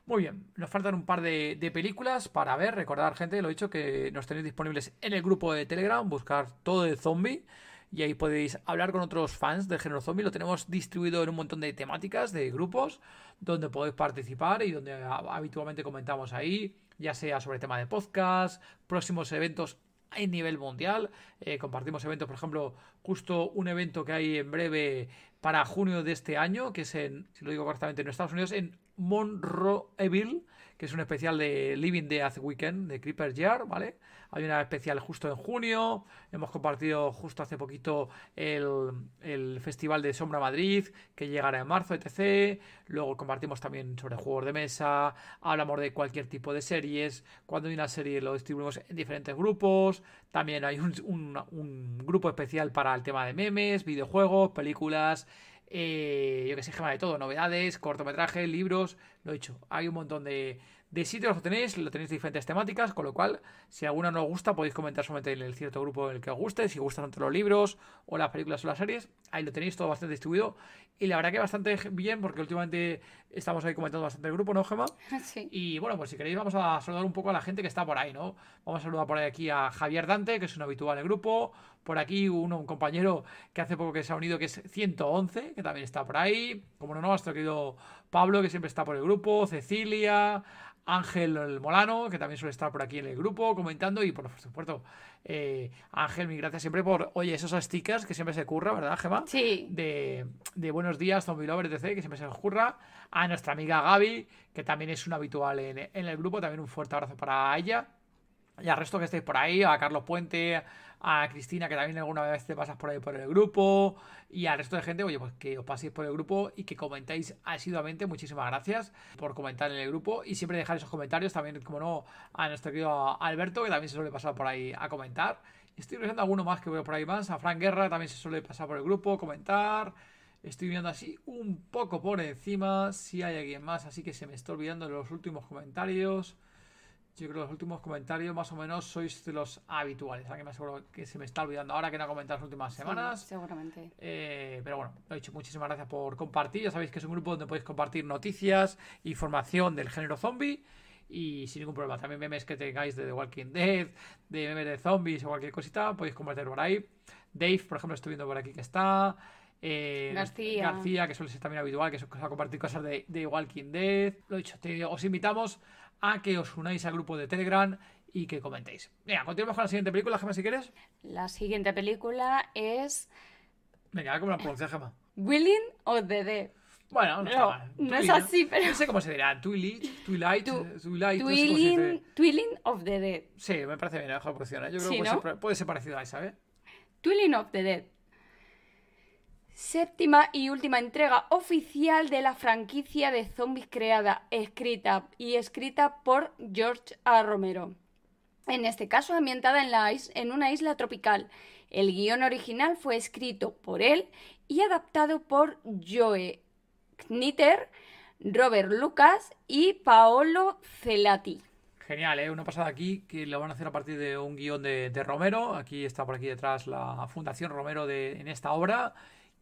Muy bien, nos faltan un par de, películas para ver. Recordar, gente, lo he dicho, que nos tenéis disponibles en el grupo de Telegram, buscar todo de zombie. Y ahí podéis hablar con otros fans del género zombie. Lo tenemos distribuido en un montón de temáticas, de grupos, donde podéis participar y donde habitualmente comentamos ahí, ya sea sobre tema de podcast, próximos eventos en nivel mundial. Eh, compartimos eventos, por ejemplo, justo un evento que hay en breve para junio de este año, que es en, si lo digo correctamente, en Estados Unidos, en Monroeville, que es un especial de Living Death Weekend de Creeper Yard, ¿vale? Hay una especial justo en junio. Hemos compartido justo hace poquito el, el Festival de Sombra Madrid, que llegará en marzo, etc. Luego compartimos también sobre juegos de mesa. Hablamos de cualquier tipo de series. Cuando hay una serie lo distribuimos en diferentes grupos. También hay un, un- un grupo especial para el tema de memes, videojuegos, películas. Eh, yo que sé, gema de todo, novedades, cortometrajes, libros, lo he dicho, hay un montón de, de sitios, lo tenéis, lo tenéis de diferentes temáticas, con lo cual, si alguna no os gusta, podéis comentar solamente en el cierto grupo en el que os guste, si gustan tanto los libros, o las películas o las series, ahí lo tenéis todo bastante distribuido, y la verdad que bastante bien, porque últimamente estamos ahí comentando bastante el grupo, ¿no, Gema? Sí. Y bueno, pues si queréis vamos a saludar un poco a la gente que está por ahí, ¿no? Vamos a saludar por ahí aquí a Javier Dante, que es un habitual del grupo. Por aquí uno, un compañero que hace poco que se ha unido, que es 111, que también está por ahí. Como no, no, nuestro querido Pablo, que siempre está por el grupo. Cecilia, Ángel el Molano, que también suele estar por aquí en el grupo comentando. Y por supuesto, eh, Ángel, mi gracias siempre por, oye, esos stickers que siempre se curra, ¿verdad, Gema? Sí. De, de buenos días, Zombie Lover, etc., que siempre se curra. A nuestra amiga Gaby, que también es una habitual en, en el grupo, también un fuerte abrazo para ella. Y al resto que estéis por ahí, a Carlos Puente, a Cristina, que también alguna vez te pasas por ahí por el grupo, y al resto de gente, oye, pues que os paséis por el grupo y que comentéis asiduamente. Muchísimas gracias por comentar en el grupo y siempre dejar esos comentarios. También, como no, a nuestro querido Alberto, que también se suele pasar por ahí a comentar. Estoy viendo alguno más que veo por ahí más. A Frank Guerra también se suele pasar por el grupo, comentar. Estoy viendo así un poco por encima si hay alguien más, así que se me está olvidando los últimos comentarios. Yo creo que los últimos comentarios más o menos sois de los habituales. Aquí me aseguro que se me está olvidando ahora que no he comentado las últimas semanas. Sí, seguramente. Eh, pero bueno, lo he dicho, muchísimas gracias por compartir. Ya sabéis que es un grupo donde podéis compartir noticias, información del género zombie y sin ningún problema. También memes que tengáis de The Walking Dead, de memes de zombies o cualquier cosita, podéis compartir por ahí. Dave, por ejemplo, estoy viendo por aquí que está. Eh, García. García, que suele ser también habitual, que se va a compartir cosas de, de Walking Dead. Lo he dicho, te- os invitamos a que os unáis al grupo de Telegram y que comentéis. Venga, continuamos con la siguiente película, Gemma, si quieres. La siguiente película es Venga, cómo la pronuncia, Gemma. Willing of the Dead. Bueno, no, No, está mal. no es así, pero- No sé cómo se dirá. Twilight, Twilight, Twilight. Twilling, Twilling of the Dead. Sí, me parece bien la mejor opción. ¿eh? Yo creo Sí, que puede, ¿no? ser, puede ser parecido a esa, ¿eh? Twilling of the Dead. Séptima y última entrega oficial de la franquicia de zombies creada, escrita y escrita por George A. Romero. En este caso ambientada en, en una isla tropical. El guion original fue escrito por él y adaptado por Joe Knitter, Robert Lucas y Paolo Celati. Genial, ¿eh? Una pasada aquí que lo van a hacer a partir de un guion de, de Romero. Aquí está por aquí detrás la Fundación Romero de, en esta obra.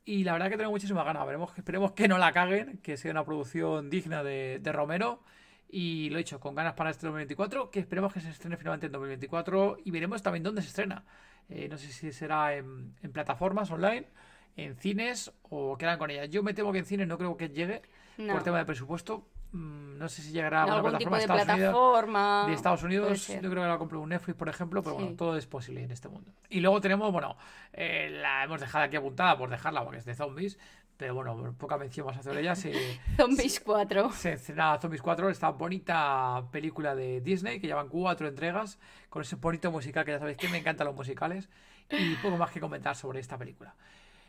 Y la verdad que tengo muchísimas ganas. Veremos, esperemos que no la caguen, que sea una producción digna de, de Romero. Y lo he dicho, con ganas para este 2024, que esperemos que se estrene finalmente en 2024. Y veremos también dónde se estrena. Eh, no sé si será en, en plataformas online, en cines o quedan con ellas. Yo me temo que en cines no creo que llegue No. por tema de presupuesto. Mm, No sé si llegará a alguna algún tipo plataforma de de Estados Unidos. plataforma, De Estados Unidos, yo creo que la compró un Netflix, por ejemplo, pero Sí. bueno, todo es posible en este mundo. Y luego tenemos, bueno, eh, la hemos dejado aquí apuntada por dejarla porque es de zombies, pero bueno, poca mención vamos a hacer ella. Se, Zombies 4. se Zombies 4, esta bonita película de Disney que llevan cuatro entregas con ese bonito musical que ya sabéis que me encantan los musicales y poco más que comentar sobre esta película.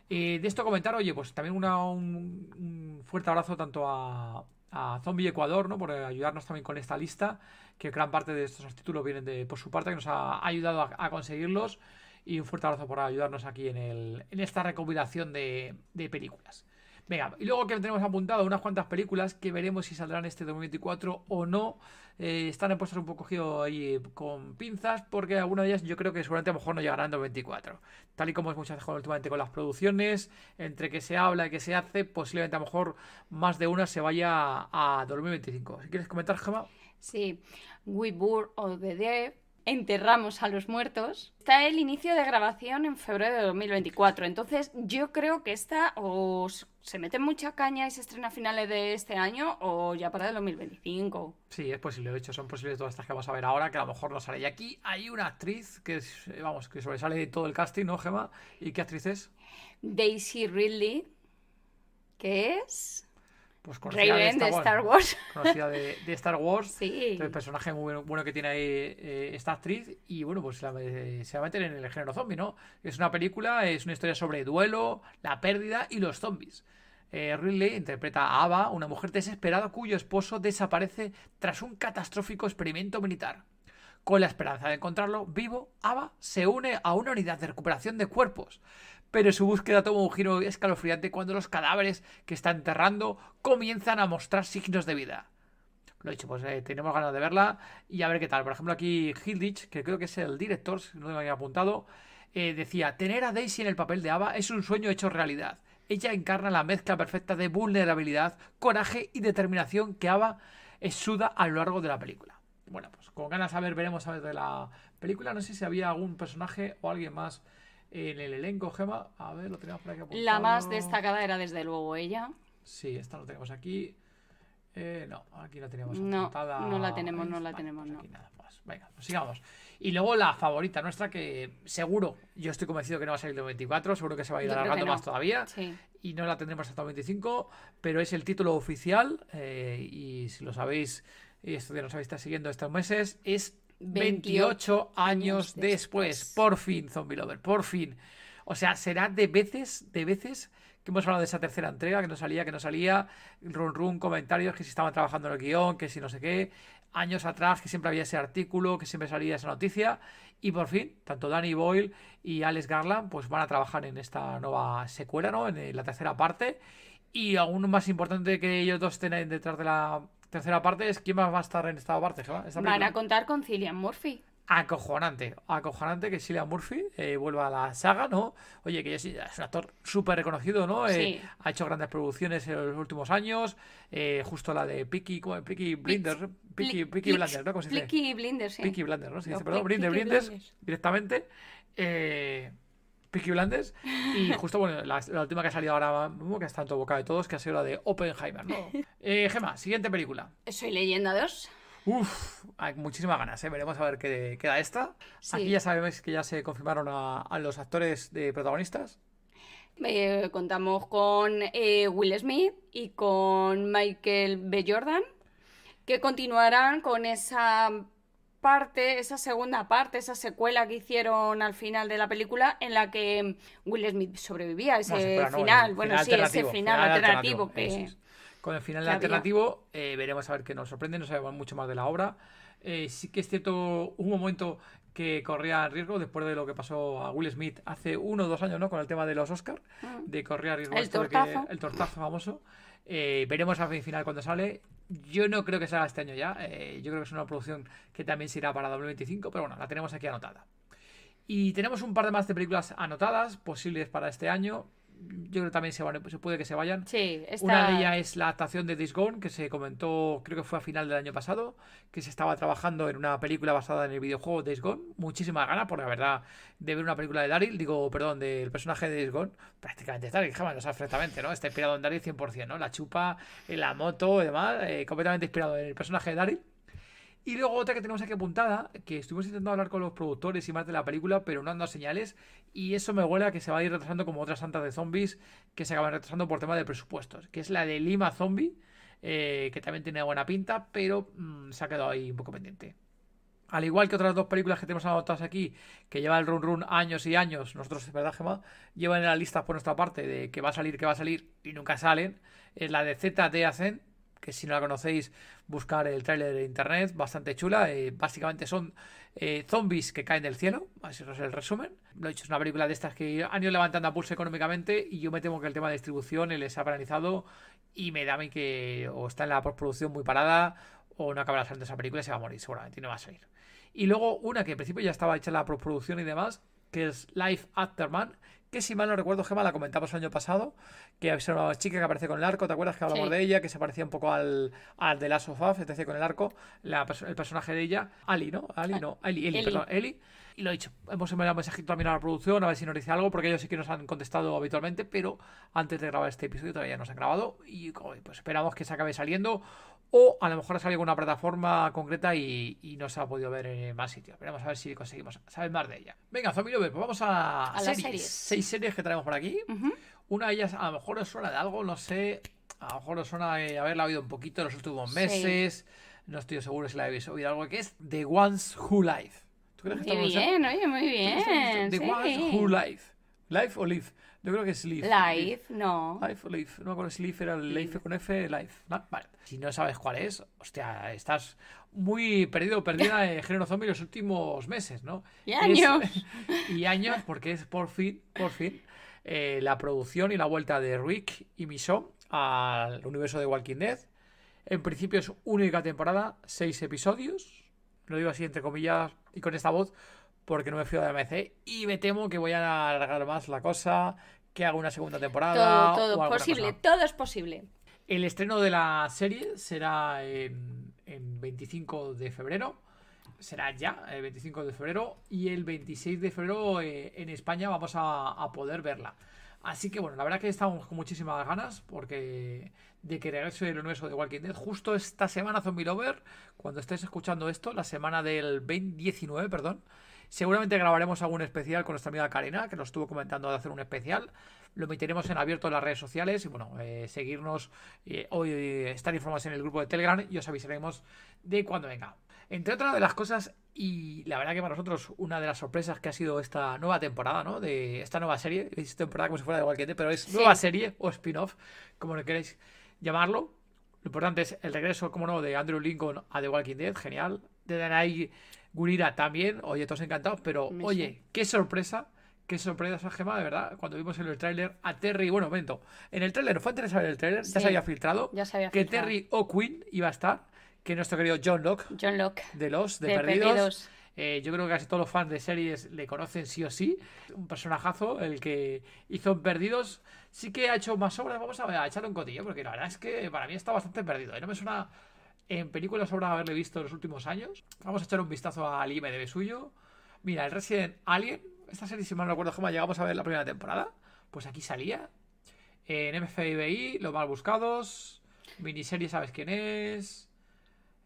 Eh, de esto comentar, oye, pues también una- un, un fuerte abrazo tanto a, a Zombie Ecuador, ¿no? Por ayudarnos también con esta lista, que gran parte de estos títulos vienen de por su parte, que nos ha ayudado a, conseguirlos. Y un fuerte abrazo por ayudarnos aquí en, el, en esta recopilación de, de películas. Venga, y luego que tenemos apuntado unas cuantas películas que veremos si saldrán este 2024 o no. Eh, están en puestos un poco cogido ahí con pinzas, porque algunas de ellas yo creo que seguramente a lo mejor no llegarán en 2024. Tal y como es muchas veces últimamente con las producciones, entre que se habla y que se hace, posiblemente a lo mejor más de una se vaya a 2025. Si quieres comentar, Gemma. Sí, We Burn of the Dead, Enterramos a los Muertos. Está el inicio de grabación en febrero de 2024. Entonces, yo creo que esta o se mete mucha caña y se estrena a finales de este año o ya para el 2025. Sí, es posible. De hecho, son posibles todas estas que vamos a ver ahora, que a lo mejor no sale. Y aquí hay una actriz que, es, eh, vamos, que sobresale de todo el casting, ¿no, Gemma? ¿Y qué actriz es? Daisy Ridley, que es Pues conocida Raven de Star Wars. Conocida de, de Star Wars. Sí. El personaje muy bueno, bueno que tiene ahí eh, esta actriz. Y bueno, pues la- eh, se va a meter en el género zombie, ¿no? Es una película, es una historia sobre duelo, la pérdida y los zombies. Eh, Ridley interpreta a Ava, una mujer desesperada cuyo esposo desaparece tras un catastrófico experimento militar. Con la esperanza de encontrarlo vivo, Ava se une a una unidad de recuperación de cuerpos. Pero su búsqueda toma un giro escalofriante cuando los cadáveres que está enterrando comienzan a mostrar signos de vida. Lo dicho, pues eh, tenemos ganas de verla y a ver qué tal. Por ejemplo, aquí Hilditch, que creo que es el director, si no lo había apuntado, eh, decía, tener a Daisy en el papel de Ava es un sueño hecho realidad. Ella encarna la mezcla perfecta de vulnerabilidad, coraje y determinación que Ava exuda a lo largo de la película. Bueno, pues con ganas a ver, veremos a ver de la película. No sé si había algún personaje o alguien más en el elenco, Gema. A ver, lo tenemos por aquí apuntado. La más destacada era desde luego ella. Sí, esta lo tenemos aquí. Eh, no, aquí la tenemos No, apuntada. no la tenemos, no la Vale, tenemos, pues no. aquí nada más. Venga, pues sigamos. Y luego la favorita nuestra, que seguro, yo estoy convencido que no va a salir el 24, seguro que se va a ir Yo alargando no. más todavía. Sí. Y no la tendremos hasta el 25, pero es el título oficial. eh, y si lo sabéis, y esto ya nos habéis estado siguiendo estos meses, es 28 años después. Por fin, Zombie Lover, por fin. O sea, será de veces, de veces que hemos hablado de esa tercera entrega, que no salía, que no salía, run run, comentarios, que si estaban trabajando en el guion, que si no sé qué, años atrás que siempre había ese artículo, que siempre salía esa noticia, y por fin, tanto Danny Boyle y Alex Garland pues van a trabajar en esta nueva secuela, ¿no? En la tercera parte, y aún más importante que ellos dos estén detrás de la tercera parte es quién más va a estar en esta parte, Esta Van a contar con Cillian Murphy. Acojonante, acojonante que Cillian Murphy eh, vuelva a la saga, ¿no? Oye, que es, es un actor súper reconocido, ¿no? Eh, ha hecho grandes producciones en los últimos años, eh, justo la de Peaky, ¿cómo? Peaky Blinders, Peaky, Peaky Blinders, ¿no? Peaky Blinders, sí. Peaky Blinders, ¿no? Se dice, perdón, Blinders, Blinders, directamente. Eh, Peaky Blinders. Y justo, bueno, la, última que ha salido ahora, que está en todo boca de todos, que ha sido la de Oppenheimer, ¿no? Eh, Gema, siguiente película. Soy Leyenda 2. Uf, hay muchísimas ganas, ¿eh? veremos a ver qué queda esta. Aquí ya sabemos que ya se confirmaron a, los actores de protagonistas. Eh, contamos con eh, Will Smith y con Michael B. Jordan, que continuarán con esa parte, esa segunda parte, esa secuela que hicieron al final de la película en la que Will Smith sobrevivía, ese final, bueno, sí, ese final, alternativo, que con el final alternativo. Eh, veremos a ver qué nos sorprende, no sabemos mucho más de la obra. Eh, sí que es cierto, un momento que corría riesgo después de lo que pasó a Will Smith hace uno o dos años, ¿no? Con el tema de los Oscars, mm. de corría riesgo el tortazo. el tortazo famoso. Eh, veremos al final cuando sale. Yo no creo que salga este año ya. yo creo que es una producción que también se irá para 2025, pero bueno, la tenemos aquí anotada. Y tenemos un par de más de películas anotadas, posibles para este año yo creo que también se, se puede que se vayan. Sí, Una de ellas es la adaptación de This Gone, que se comentó, creo que fue a final del año pasado, que se estaba trabajando en una película basada en el videojuego Days Gone. Muchísimas ganas, porque la verdad, de ver una película de Daryl, digo, perdón, del personaje de Days Gone, prácticamente está, que jamás lo sabe perfectamente, ¿no? Está inspirado en Daryl 100%, ¿no? La chupa, en la moto y demás, eh, completamente inspirado en el personaje de Daryl. Y luego otra que tenemos aquí apuntada, que estuvimos intentando hablar con los productores y más de la película, pero no han dado señales. Y eso me huele a que se va a ir retrasando como otras santas de zombies que se acaban retrasando por tema de presupuestos. Que es la de Lima Zombie, eh, que también tiene buena pinta, pero mm, se ha quedado ahí un poco pendiente. Al igual que otras dos películas que tenemos anotadas aquí, que lleva el run run años y años, nosotros, ¿verdad, Gemma? Llevan en la lista por nuestra parte de que va a salir, que va a salir y nunca salen. Es la de ZD Ascent, que si no la conocéis, buscar el tráiler de internet, bastante chula. Eh, básicamente son eh, zombies que caen del cielo, así es el resumen. Lo he dicho, es una película de estas que han ido levantando a pulso económicamente y yo me temo que el tema de distribución les ha paralizado y me da a mí que o está en la postproducción muy parada o no acabará saliendo esa película y se va a morir seguramente y no va a salir. Y luego una que en principio ya estaba hecha la postproducción y demás, que es Life After Man, que si mal no recuerdo, Gemma, la comentamos el año pasado, que es una chica que aparece con el arco, ¿te acuerdas que hablamos de ella? Que se parecía un poco al, al de Last of Us, es decir, con el arco, el personaje de ella, Ali, ¿no? Ali, no, Eli, Eli, perdón, Eli. Y lo he dicho, hemos enviado un mensajito también a la producción, a ver si nos dice algo, porque ellos sí que nos han contestado habitualmente, pero antes de grabar este episodio todavía no se han grabado y pues esperamos que se acabe saliendo o a lo mejor ha salido alguna plataforma concreta y, no se ha podido ver en más sitios. Veremos a ver si conseguimos saber más de ella. Venga, Zombie pues vamos a, series. Seis series que traemos por aquí. Una de ellas a lo mejor os suena de algo, no sé. A lo mejor os suena de haberla oído un poquito en los últimos meses. No estoy seguro si la habéis oído algo, que es The Ones Who Live. ¿Tú crees que muy bien, oye, muy bien. The Ones Who Live. ¿Live o Live? Yo creo que es Live. Live, no. Live o Live. No me acuerdo si Live era el Live con F. Vale. Si no sabes cuál es, hostia, estás muy perdido, perdida en género zombie los últimos meses, ¿no? Y años. y años, porque es por fin, por fin, eh, la producción y la vuelta de Rick y Michonne al universo de Walking Dead. En principio es única temporada, seis episodios. Lo digo así entre comillas y con esta voz, porque no me fío de AMC y me temo que voy a alargar más la cosa, que haga una segunda temporada. Todo, todo posible, todo es posible. El estreno de la serie será en, 25 de febrero. Será ya, el 25 de febrero. Y el 26 de febrero eh, en España vamos a, poder verla. Así que bueno, la verdad que estamos con muchísimas ganas porque de que regrese el universo de Walking Dead. Justo esta semana, Zombie Lover, cuando estés escuchando esto, la semana del 2019, perdón, Seguramente grabaremos algún especial con nuestra amiga Karina, que nos estuvo comentando de hacer un especial. Lo meteremos en abierto en las redes sociales y bueno, eh, seguirnos eh, hoy estar informados en el grupo de Telegram y os avisaremos de cuando venga. Entre otras de las cosas Y la verdad que para nosotros una de las sorpresas que ha sido esta nueva temporada, ¿no? De esta nueva serie, es temporada como si fuera de Dead, pero es Sí. nueva serie o spin-off, como lo queréis llamarlo. Lo importante es el regreso, como no, de Andrew Lincoln a The Walking Dead, genial. De Danai Gurira también, oye, todos encantados, pero Me oye, qué sorpresa, qué sorpresa esa gema, de verdad, cuando vimos en el tráiler a Terry, bueno, momento, en el tráiler, fue antes de saber el tráiler, ya se había filtrado ya se había que filtrado. Terry O'Quinn iba a estar, que nuestro querido John Locke John Locke. de los de, De Perdidos. Perdidos. Eh, yo creo que casi todos los fans de series le conocen sí o sí. Un personajazo, el que hizo en Perdidos. Sí que ha hecho más obras. Vamos a, ver, a echarle un cotillo, porque la verdad es que para mí está bastante perdido. ¿eh? No me suena en películas obras haberle visto en los últimos años. Vamos a echar un vistazo al IMDb suyo. Mira, el Resident Alien. Esta serie, si mal no recuerdo, cómo llegamos a ver la primera temporada. Pues aquí salía. En MFBI, Los Mal Buscados. Miniserie, ¿sabes quién es?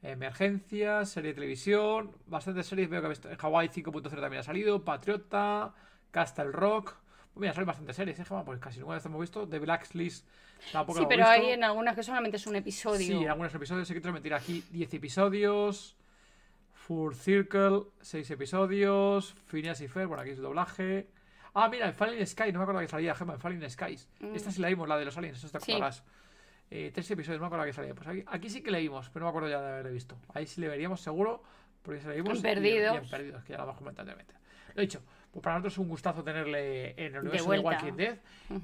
Emergencias, serie de televisión, bastantes series, veo que habéis- Hawaii 5.0 también ha salido, Patriota, Castle Rock. Mira, salen bastantes series, ¿eh, Gemma? Pues casi ninguna de estas hemos visto. The Blacklist tampoco Sí, pero visto. hay en algunas que solamente es un episodio. Sí, en algunos episodios, sé que te voy a meter aquí 10 episodios. Full Circle, 6 episodios. Phineas y Fer, bueno, aquí es doblaje. Ah, mira, en Falling Sky, no me acuerdo que salía, Gemma, en Falling Skies. Mm. Esta sí la vimos, la de los aliens, eso te Sí. acordarás. Eh, tres episodios, no me acuerdo que salía. Pues aquí, aquí sí que la vimos, pero no me acuerdo ya de haberla visto. Ahí sí le veríamos seguro, porque se la vimos. En Perdidos. Y, en Perdidos, que ya hemos comentado anteriormente. Lo he dicho, pues para nosotros es un gustazo tenerle en el universo de. Walking Dead.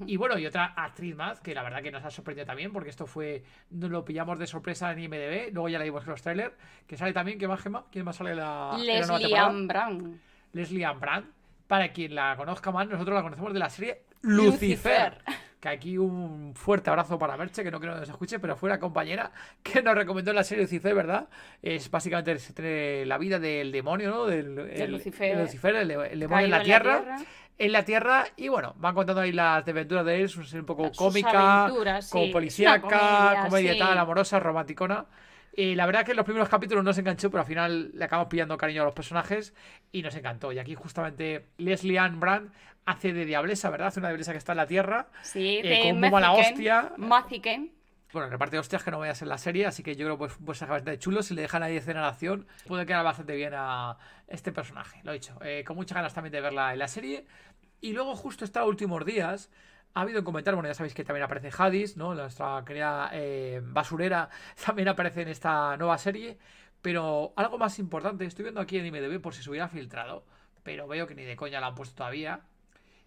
Y bueno, y otra actriz más, que la verdad que nos ha sorprendido también, porque esto fue, nos lo pillamos de sorpresa en IMDB, luego ya la vimos en los trailers, que sale también, ¿qué más, Gemma? ¿Quién más sale la, Leslie? Ann Brown. Leslie Ann Brand. Para quien la conozca más, nosotros la conocemos de la serie Lucifer. Lucifer. Que aquí un fuerte abrazo para Merche, que no creo que nos escuche, pero fue una compañera que nos recomendó la serie Lucifer, ¿verdad? Es básicamente la vida del demonio, ¿no? Del el- Lucifer. el Lucifer, el, el demonio en la en la tierra. En la tierra, y bueno, van contando ahí las desventuras de él, es un poco Sus cómica, aventuras, sí. como Es policíaca, comedia, comedia sí. tal, amorosa, romanticona. Y la verdad que en los primeros capítulos no se enganchó, pero al final le acabamos pillando cariño a los personajes y nos encantó. Y aquí justamente Leslie Ann Brand hace de diablesa, ¿verdad? Hace una diablesa que está en la tierra. Sí, eh, de con mala hostia. Maziken. Bueno, reparte hostias que no vayas en la serie, así que yo creo que pues, pues es bastante chulo. Si le dejan ahí escena de acción, puede quedar bastante bien a este personaje. Lo he dicho, eh, con muchas ganas también de verla en la serie. Y luego, justo estos últimos días, ha habido un comentario, bueno, ya sabéis que también aparece Hadis, ¿no? Nuestra querida eh, basurera también aparece en esta nueva serie. Pero algo más importante, estoy viendo aquí en IMDB por si se hubiera filtrado, pero veo que ni de coña la han puesto todavía.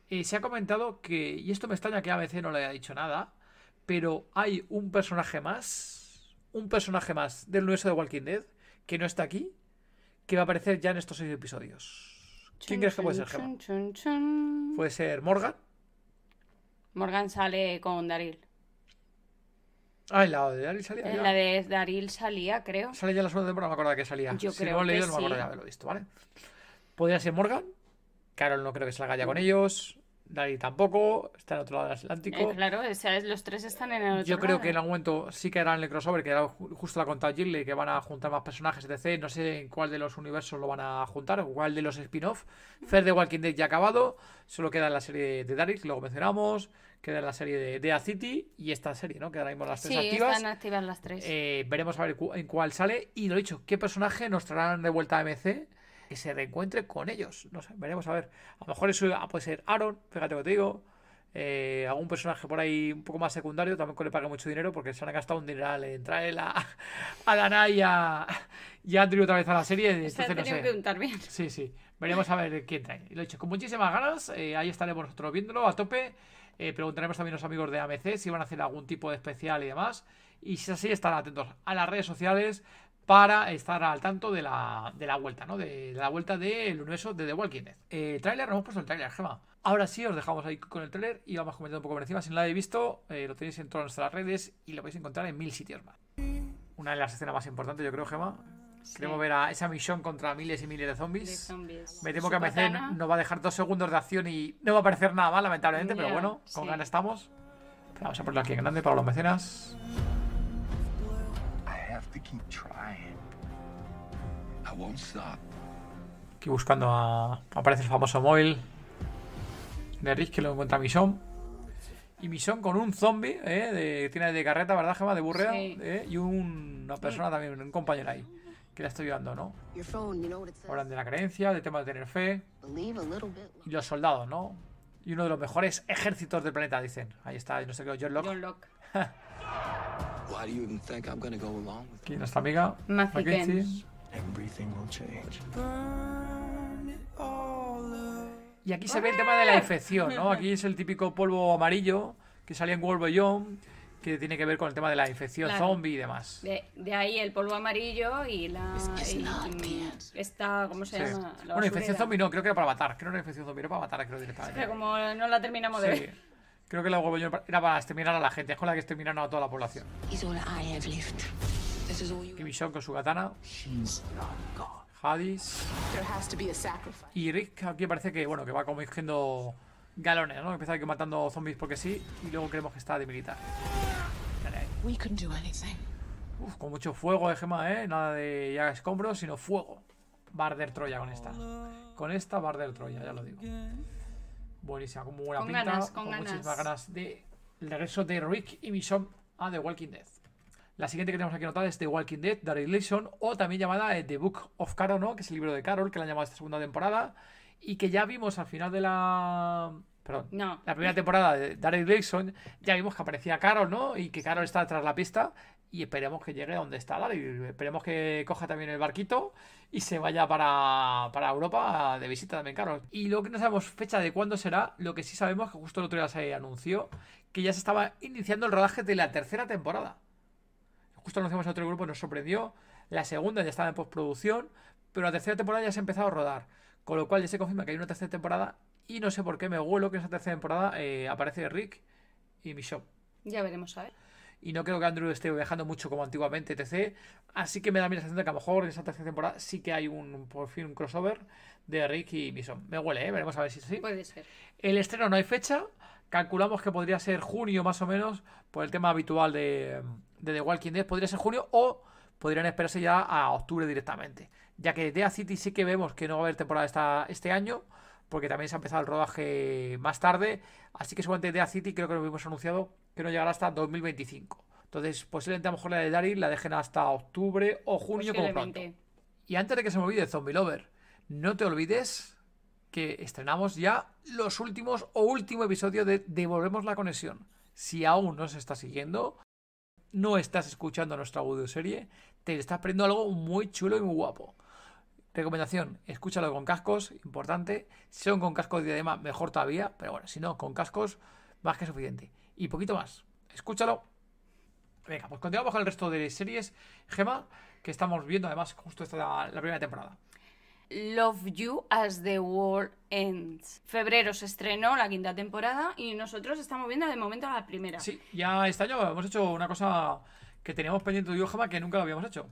Eh, se ha comentado que, y esto me extraña que ABC no le haya dicho nada, pero hay un personaje más, un personaje más del universo de Walking Dead que no está aquí, que va a aparecer ya en estos seis episodios. ¿Quién crees que puede ser, Gemma? Chun, chun, chun. Puede ser Morgan. Morgan sale con Daryl. Ah, en la de Daryl salía. En la de Daryl salía, creo. Sale ya la segunda temporada, no me acuerdo que salía. Yo si creo no lo he que leído, no me acuerdo sí. de haberlo visto, ¿vale? Podría ser Morgan. Carol no creo que salga ya con ellos. Daryl tampoco. Está en otro lado del Atlántico. Eh, claro, o sea, los tres están en el otro Yo creo lado. que en algún momento sí que harán el crossover, que era ju- justo la ha contado Gilly, que van a juntar más personajes, etc. No sé en cuál de los universos lo van a juntar, o cuál de los spin-off. Fer de Walking Dead ya ha acabado, solo queda la serie de que luego mencionamos, queda la serie de Dea City y esta serie, ¿no? Que ahora mismo las tres Sí, activas. están activas las tres. Eh, veremos a ver cu- en cuál sale. Y lo dicho, ¿qué personaje nos traerán de vuelta a MC que se reencuentre con ellos? No sé, veremos a ver. A lo mejor eso ah, puede ser Aaron, fíjate lo que te digo. Eh, algún personaje por ahí un poco más secundario, también que le pague mucho dinero, porque se han gastado un dineral en traer a, a Dana y a, y a Andrew otra vez a la serie. Se han Entonces, no tenido sé. que untar bien. Sí, sí. Veremos a ver quién trae. Y lo he dicho, con muchísimas ganas. eh, ahí estaremos nosotros viéndolo a tope. Eh, preguntaremos también a los amigos de AMC si van a hacer algún tipo de especial y demás. Y si es así, estarán atentos a las redes sociales para estar al tanto de la, de la vuelta, ¿no? De, de la vuelta del universo de The Walking Dead. Eh, trailer, no hemos puesto el trailer, Gema. Ahora sí, os dejamos ahí con el trailer y vamos comentando un poco por encima. Si no lo habéis visto, eh, lo tenéis en todas nuestras redes y lo a encontrar en mil sitios más. Una de las escenas más importantes, yo creo, Gema. Queremos ver a esa misión contra miles y miles de zombies. De zombies. Me temo Su que katana. nos va a dejar dos segundos de acción y no va a parecer nada mal, lamentablemente, pero Ya, bueno, con sí. ganas estamos. Vamos a ponerlo aquí en grande para los mecenas. Aquí buscando a. Aparece el famoso móvil de Rick que lo encuentra Mission. Y Mission con un zombie, ¿eh? De, tiene de carreta, ¿verdad, Gema? De burrea. Sí. ¿eh? Y un- una persona también, un compañero ahí. que le está ayudando, ¿no? Hablan de la creencia, del tema de tener fe. Y los soldados, ¿no? Y uno de los mejores ejércitos del planeta, dicen. Ahí está, no sé qué, John Locke. John Locke. Aquí nuestra amiga Mackenzie. Y aquí se ve el tema de la infección, ¿no? Aquí es el típico polvo amarillo que salía en World Beyond, que tiene que ver con el tema de la infección Claro. zombie y demás. De, de ahí el polvo amarillo y la. y- y esta, ¿cómo se Sí. llama? La Bueno, infección zombie no, creo que era para matar. Creo que era infección zombie, era para matar, creo Es directamente. que como no la terminamos de Sí. ver. Creo que la Beyond era para exterminar a la gente, es con la que exterminaron a toda la población. Kim Jong con su katana. Hadis. Y Rick aquí parece que, bueno, que va como cogiendo galones, ¿no? Empieza aquí matando zombies porque sí, y luego creemos que está de militar. Uf, con mucho fuego de gema, ¿eh? Nada de ya escombros, sino fuego. Barder Troya con esta. Con esta Barder Troya, ya lo digo. Buenísima, como buena Con pinta. ganas, con muchísimas ganas. ganas de el regreso de Rick y Michonne a The Walking Dead. La siguiente que tenemos aquí anotada es The Walking Dead, Daryl Leeson, o también llamada eh, The Book of Carol, ¿no? Que es el libro de Carol, que la han llamado esta segunda temporada. Y que ya vimos al final de la. Perdón. No. La primera temporada de Daryl Leeson, ya vimos que aparecía Carol, ¿no? Y que Carol está tras la pista. Y esperemos que llegue a donde está Daryl. Esperemos que coja también el barquito y se vaya para, para Europa de visita también Carol. Y lo que no sabemos fecha de cuándo será, lo que sí sabemos que justo el otro día se anunció que ya se estaba iniciando el rodaje de la tercera temporada. Justo anunciamos en otro grupo, nos sorprendió. La segunda ya estaba en postproducción, pero la tercera temporada ya se ha empezado a rodar. Con lo cual ya se confirma que hay una tercera temporada y no sé por qué me huelo que en esa tercera temporada eh, aparece Rick y Michonne. Ya veremos, a ver. Y no creo que Andrew esté viajando mucho como antiguamente, etc. Así que me da la sensación de que a lo mejor en esa tercera temporada sí que hay un, por fin un crossover de Rick y Michonne. Me huele, ¿eh? Veremos a ver si es así. Puede ser. El estreno no hay fecha. Calculamos que podría ser junio más o menos, por el tema habitual de, de The Walking Dead. Podría ser junio o podrían esperarse ya a octubre directamente. Ya que Dead City sí que vemos que no va a haber temporada esta, este año, porque también se ha empezado el rodaje más tarde. Así que seguramente Dead City creo que lo hemos anunciado que no llegará hasta 2025. Entonces, posiblemente a lo mejor la de Daryl la dejen hasta octubre o junio como pronto. Y antes de que se me olvide Zombie Lover, no te olvides que estrenamos ya los últimos o último episodio de Devolvemos la conexión. Si aún no se está siguiendo, no estás escuchando nuestra audioserie, te estás perdiendo algo muy chulo y muy guapo. Recomendación, escúchalo con cascos, importante. Si son con cascos de diadema, mejor todavía, pero bueno, si no, con cascos, más que suficiente. Y poquito más. Escúchalo. Venga, pues continuamos con el resto de series, Gema, que estamos viendo además justo esta la, la primera temporada. Love You as the World Ends. Febrero se estrenó la quinta temporada y nosotros estamos viendo de momento la primera. Sí, ya este año hemos hecho una cosa que teníamos pendiente tú y yo, Gema, que nunca lo habíamos hecho.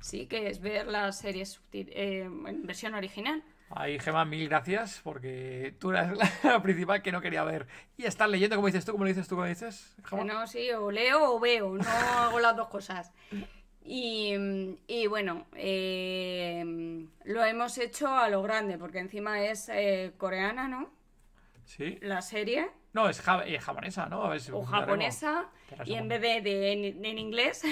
Sí, que es ver las series subti- eh, en versión original. Ahí, Gema, mil gracias, porque tú eras la principal que no quería ver. Y estar leyendo, como dices tú, como lo dices tú, como dices, Gema. No, sí, o leo o veo, no hago las dos cosas. Y, y bueno, eh, lo hemos hecho a lo grande, porque encima es eh, coreana, ¿no? Sí. La serie, No, es ja- eh, japonesa, ¿no? Si o japonesa, y en vez de, de en, en inglés,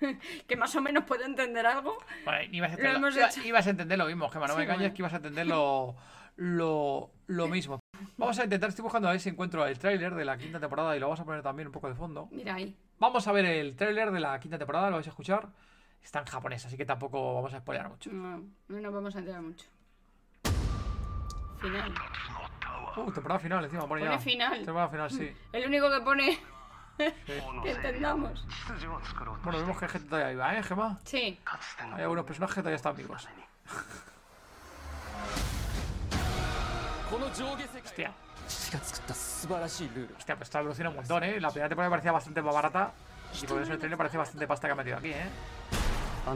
que más o menos puedo entender algo, Vale, ibas, a Lo entender, hemos iba- hecho. ibas a entender lo mismo, Gema, no Sí, me engañes bueno. que ibas a entender lo, lo, lo mismo. Vamos a intentar, estoy buscando a ver si encuentro el tráiler de la quinta temporada y lo vamos a poner también un poco de fondo. mira ahí. Vamos a ver el tráiler de la quinta temporada, lo vais a escuchar. Está en japonés, así que tampoco vamos a spoilear mucho. No, no nos vamos a enterar mucho. Final. Uh, temporada final encima, pone, Pone ya. final. Temporada final, sí. El único que pone que entendamos. Bueno, vemos que hay gente todavía viva, ¿eh, Gema? Sí. Hay algunos personajes que todavía están vivos. Hostia. Hostia, pues está evoluciona un montón, ¿eh? La primera temporada me parecía bastante más barata. Y por eso el trailer parece bastante pasta que ha metido aquí, ¿eh? ア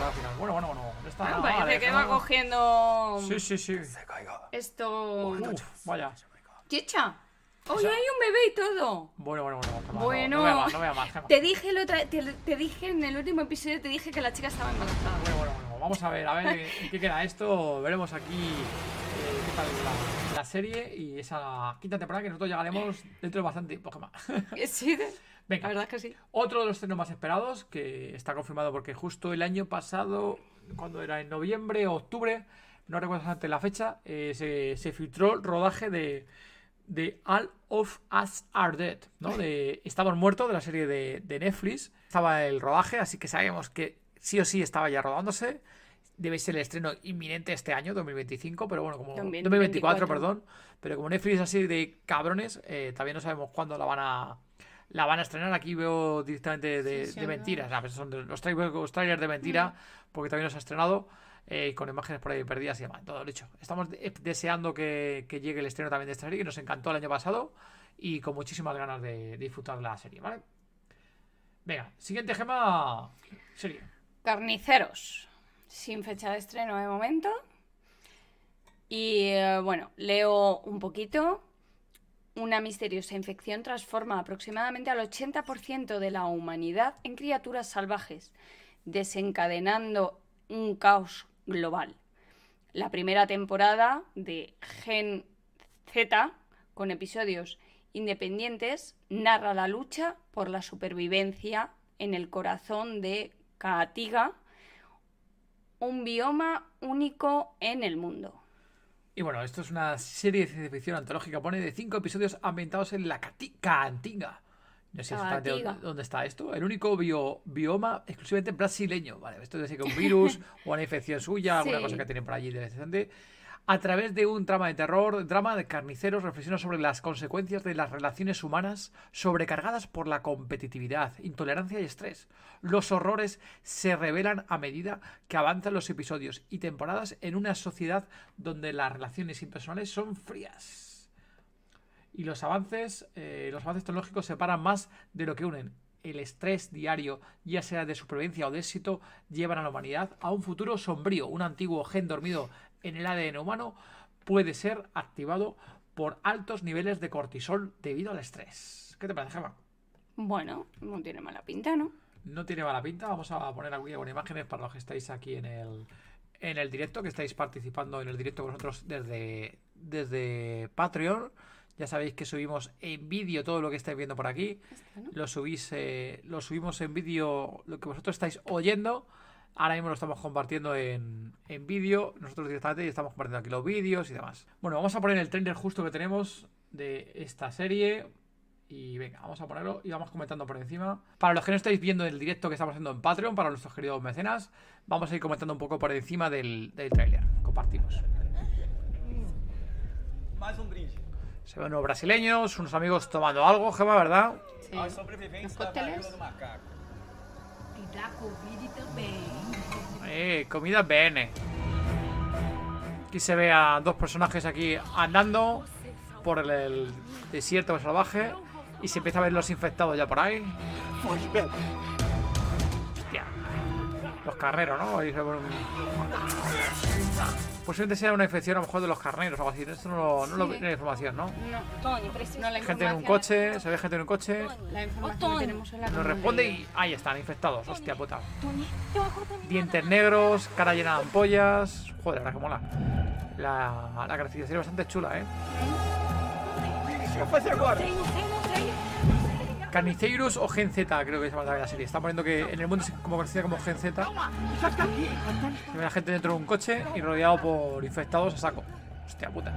temporada final. Bueno, bueno, bueno. No está Ah, nada parece mal, ¿eh, que Gema? va cogiendo Sí, sí, sí. esto. Uf, vaya. Chicha. Oye, hay un bebé y todo. Bueno, bueno, bueno. No- Bueno, No, vea más, no vea más, te dije el otra, te, te dije en el último episodio, te dije que la chica estaba embarazada. Bueno, bueno, bueno. vamos a ver, a ver en qué queda esto. Veremos aquí eh, qué tal la, la serie y esa quinta temporada que nosotros llegaremos dentro de bastante tiempo, Gemma. Sí, de- Venga. la verdad es que sí. Otro de los estrenos más esperados, que está confirmado porque justo el año pasado, cuando era en noviembre o octubre, no recuerdo exactamente la fecha, eh, se, se filtró el rodaje de, de All of Us Are Dead, ¿no? De Estamos Muertos, de la serie de, de Netflix. Estaba el rodaje, así que sabemos que sí o sí estaba ya rodándose. Debe ser el estreno inminente este año, 2025, pero bueno, como 2024, 2024, perdón. Pero como Netflix es así de cabrones, eh, también no sabemos cuándo la van a la van a estrenar. Aquí veo directamente de, Sí, sí, de no. mentiras. Pues son de- los, trailers, los trailers de mentira, porque también los ha estrenado eh, con imágenes por ahí perdidas y demás. Todo dicho. Estamos de- deseando que, que llegue el estreno también de esta serie, que nos encantó el año pasado y con muchísimas ganas de, disfrutar de la serie, ¿vale? Venga, siguiente gema. Serie. Carniceros, sin fecha de estreno de momento. Y eh, bueno, leo un poquito. Una misteriosa infección transforma aproximadamente al 80% de la humanidad en criaturas salvajes, desencadenando un caos global. La primera temporada de Gen Z, con episodios independientes, narra la lucha por la supervivencia en el corazón de Kaatiga, un bioma único en el mundo. Y bueno, esto es una serie de ciencia ficción antológica. Pone de cinco episodios ambientados en la Cati- Caatinga. No sé exactamente dónde, dónde está esto. El único bio- bioma exclusivamente brasileño. Vale, esto debe ser que un virus o una infección suya, alguna Sí. cosa que tienen por allí interesante. A través de un trama de terror, drama de carniceros, reflexiona sobre las consecuencias de las relaciones humanas sobrecargadas por la competitividad, intolerancia y estrés. Los horrores se revelan a medida que avanzan los episodios y temporadas en una sociedad donde las relaciones impersonales son frías. Y los avances, eh, los avances tecnológicos separan más de lo que unen. El estrés diario, ya sea de supervivencia o de éxito, llevan a la humanidad a un futuro sombrío. Un antiguo gen dormido en el ADN humano puede ser activado por altos niveles de cortisol debido al estrés. ¿Qué te parece, Gemma? Bueno, no tiene mala pinta, ¿no? No tiene mala pinta. Vamos a poner aquí algunas imágenes para los que estáis aquí en el, en el directo, que estáis participando en el directo con nosotros desde, desde Patreon. Ya sabéis que subimos en vídeo todo lo que estáis viendo por aquí. Lo, subís, eh, lo subimos en vídeo, lo que vosotros estáis oyendo. Ahora mismo lo estamos compartiendo en, en vídeo. Nosotros directamente estamos compartiendo aquí los vídeos y demás. Bueno, vamos a poner el trailer justo que tenemos de esta serie. Y venga, vamos a ponerlo y vamos comentando por encima. Para los que no estáis viendo el directo que estamos haciendo en Patreon, para nuestros queridos mecenas, vamos a ir comentando un poco por encima del, del tráiler. Compartimos. Um brinde. Se ven unos brasileños, unos amigos tomando algo, Gema, ¿verdad? Aos sobreviventes da da Covid também. Eh, comida BN. Aquí se ve a dos personajes aquí andando por el, el desierto salvaje y se empieza a ver los infectados ya por ahí. Hostia. Los carneros, ¿no? Ahí se ve un- Posiblemente sea una infección a lo mejor de los carneros o algo así. Esto no, lo- no lo Sí. vi en la información, ¿no? No, no la Gente en un coche, se ve gente en un coche. La información que tenemos en la Nos responde y ahí están, infectados. Hostia puta. Dientes negros, cara llena de ampollas. Joder, ahora que mola. La, la caracterización es bastante chula, ¿eh? O Carniceirus o Gen Z, creo que se llama la serie. Está poniendo que en el mundo es como conocida como Gen Z. Se ve a gente dentro de un coche y rodeado por infectados a saco. Hostia puta.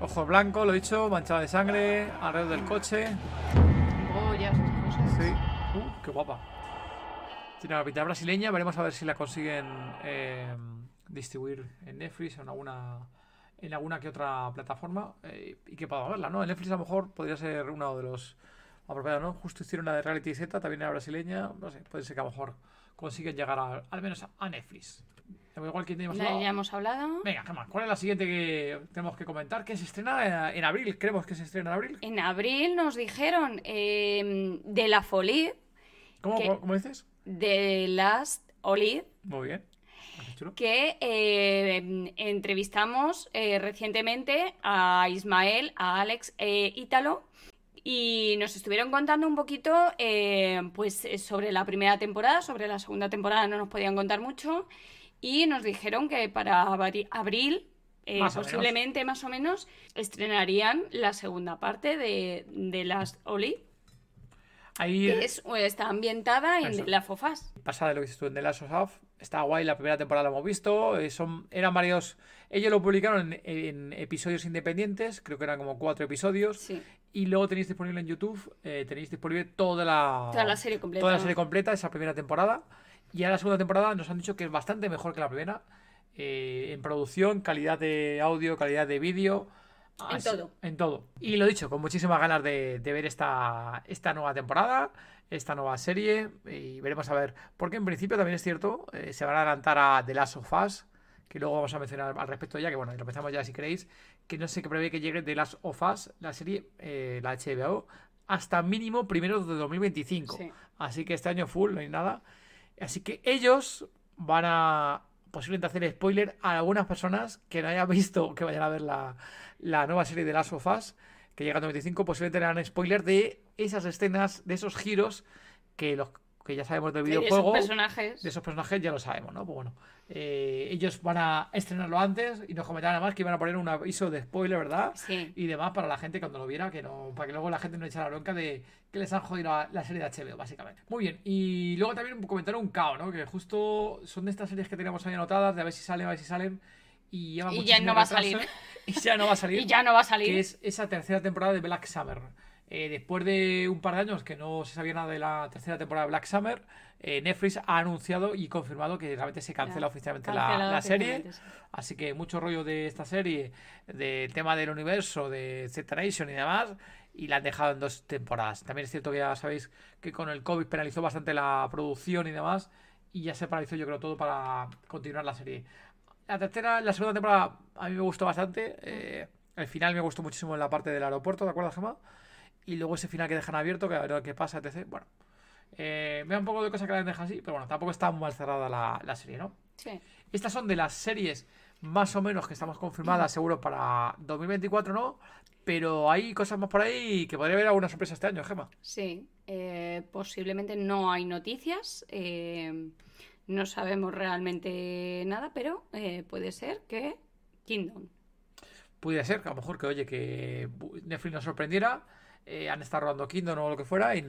Ojos blancos, lo he dicho, manchado de sangre, alrededor del coche. Sí. Uh, qué guapa. Tiene la pinta brasileña. Veremos a ver si la consiguen eh, distribuir en Netflix o en alguna, en alguna que otra plataforma. eh, y que podamos verla, ¿no? En Netflix a lo mejor podría ser uno de los apropiados, ¿no? Justo hicieron la de Reality Z, también era brasileña. No sé, puede ser que a lo mejor consiguen llegar a- al menos a Netflix. Igual que teníamos La- ya hemos hablado. Venga, Gemma, ¿cuál es la siguiente que tenemos que comentar? Que se estrena eh, en abril, creemos que se estrena en abril. En abril nos dijeron eh, de la Folie. ¿Cómo, que- cómo- cómo dices? De Last Olive. Muy bien. Chulo. que eh, entrevistamos eh, recientemente a Ismael, a Alex e Ítalo Y nos estuvieron contando un poquito eh, pues eh, sobre la primera temporada, sobre la segunda temporada no nos podían contar mucho. Y nos dijeron que para abri- abril, eh, Más posiblemente más o menos, estrenarían la segunda parte de, de Last Oli, Ahí que es, eh, está ambientada en Eso. La Fofas. pasa de lo que dices tú en The Last of Us. Está guay, la primera temporada la hemos visto. son, eran varios. Ellos lo publicaron en, en episodios independientes, creo que eran como cuatro episodios. Sí. Y luego tenéis disponible en YouTube, eh, tenéis disponible toda la, Toda la serie completa. toda la serie completa, esa primera temporada. Y ahora la segunda temporada nos han dicho que es bastante mejor que la primera. eh, en producción, calidad de audio, calidad de vídeo. En Así- todo. En todo. Y lo dicho, con muchísimas ganas de, de ver esta, esta nueva temporada, esta nueva serie. Y veremos a ver. Porque en principio también es cierto, eh, se van a adelantar a The Last of Us, que luego vamos a mencionar al respecto ya, que bueno, lo empezamos ya si queréis. Que no sé qué prevé que llegue The Last of Us, la serie, eh, la HBO, hasta mínimo primero de 2025. Sí. Así que este año full, no hay nada. Así que ellos van a posiblemente hacer spoiler a algunas personas que no hayan visto que vayan a ver la, la nueva serie de Last of Us, que llega en 2025, posiblemente harán spoiler de esas escenas, de esos giros que los que ya sabemos del De esos videojuego. personajes. De esos personajes ya lo sabemos, ¿no? Pues bueno, eh, ellos van a estrenarlo antes y nos comentarán además que iban a poner un aviso de spoiler, ¿verdad? Sí. Y demás para la gente cuando lo viera, que no, para que luego la gente no echara la bronca de que les han jodido la, la serie de HBO, básicamente. Muy bien, y luego también comentaron un cao, ¿no? Que justo son de estas series que teníamos ahí anotadas, de a ver si salen, a ver si salen. Y, lleva Y ya no va a salir. Y ya no va a salir. Y ya no va a salir. Que es esa tercera temporada de Black Summer. Eh, después de un par de años que no se sabía nada de la tercera temporada de Black Summer, eh, Netflix ha anunciado y confirmado que realmente se cancela oficialmente la, serie. Así que mucho rollo de esta serie, del tema del universo, de Z Nation y demás, y la han dejado en dos temporadas. También es cierto que ya sabéis que con el COVID penalizó bastante la producción y demás, y ya se paralizó yo creo todo para continuar la serie. La tercera, la segunda temporada a mí me gustó bastante. eh, el final me gustó muchísimo en la parte del aeropuerto, ¿de acuerdo, Gemma? Y luego ese final que dejan abierto, que a ver qué pasa, etc. Bueno, eh, da un poco de cosas que la dejan así, pero bueno, tampoco está muy mal cerrada la, la serie, ¿no? Sí. Estas son de las series más o menos que estamos confirmadas, seguro, para 2024, ¿no? Pero hay cosas más por ahí que podría haber alguna sorpresa este año, Gema. Sí, eh, posiblemente no hay noticias, eh, no sabemos realmente nada, pero eh, puede ser que Kingdom. Pudiera ser, que a lo mejor que, oye, que Netflix nos sorprendiera, eh, han estado rodando Kingdom o lo que fuera, y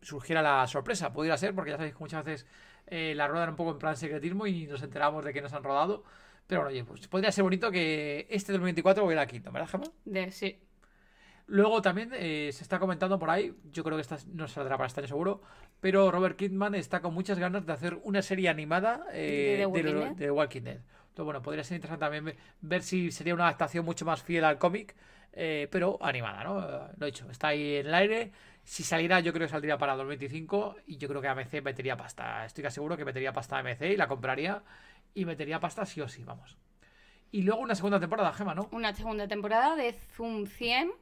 surgiera la sorpresa. Pudiera ser, porque ya sabéis que muchas veces eh, la rodan un poco en plan secretismo y nos enteramos de que nos han rodado. Pero bueno, oye, pues podría ser bonito que este 2024 hubiera Kingdom, ¿verdad, Gemma? De, sí. Luego también eh, se está comentando por ahí, yo creo que esta no saldrá para año seguro, pero Robert Kidman está con muchas ganas de hacer una serie animada eh, ¿De The Walking Dead? Entonces, bueno, podría ser interesante también ve- ver si sería una adaptación mucho más fiel al cómic, eh, pero animada, ¿no? Lo he dicho, está ahí en el aire. Si saliera, yo creo que saldría para 2025 y yo creo que AMC metería pasta. Estoy casi seguro que metería pasta a AMC y la compraría y metería pasta sí o sí, vamos. Y luego una segunda temporada, Gema, ¿no? Una segunda temporada de Zoom 100,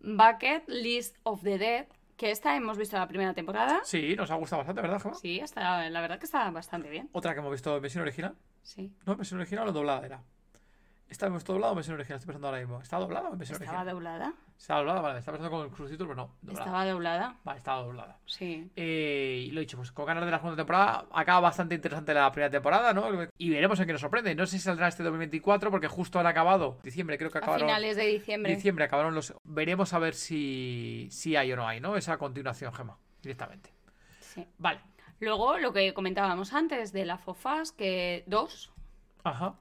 Bucket List of the Dead, que esta hemos visto la primera temporada. Sí, nos ha gustado bastante, ¿verdad, Gema? Sí, está, la verdad que está bastante bien. Otra que hemos visto en versión original. Sí. No, en versión original o doblada era. ¿Esta hemos visto doblada o en versión original? Estoy pensando ahora mismo. ¿Está doblada o en versión Estaba original? doblada. Está doblada, vale. Está pensando con el crucito, pero no. Doblada. Estaba doblada. Vale, estaba doblada. Sí. Eh, y lo he dicho, pues con ganas de la segunda temporada. Acaba bastante interesante la primera temporada, ¿no? Y veremos en qué nos sorprende. No sé si saldrá este 2024 porque justo han acabado. Diciembre, creo que A acabaron. finales de diciembre. Diciembre acabaron los. Veremos a ver si, si hay o no hay, ¿no? Esa continuación, Gema, directamente. Sí. Vale. Luego, lo que comentábamos antes de la FOFAS, que dos, Ajá.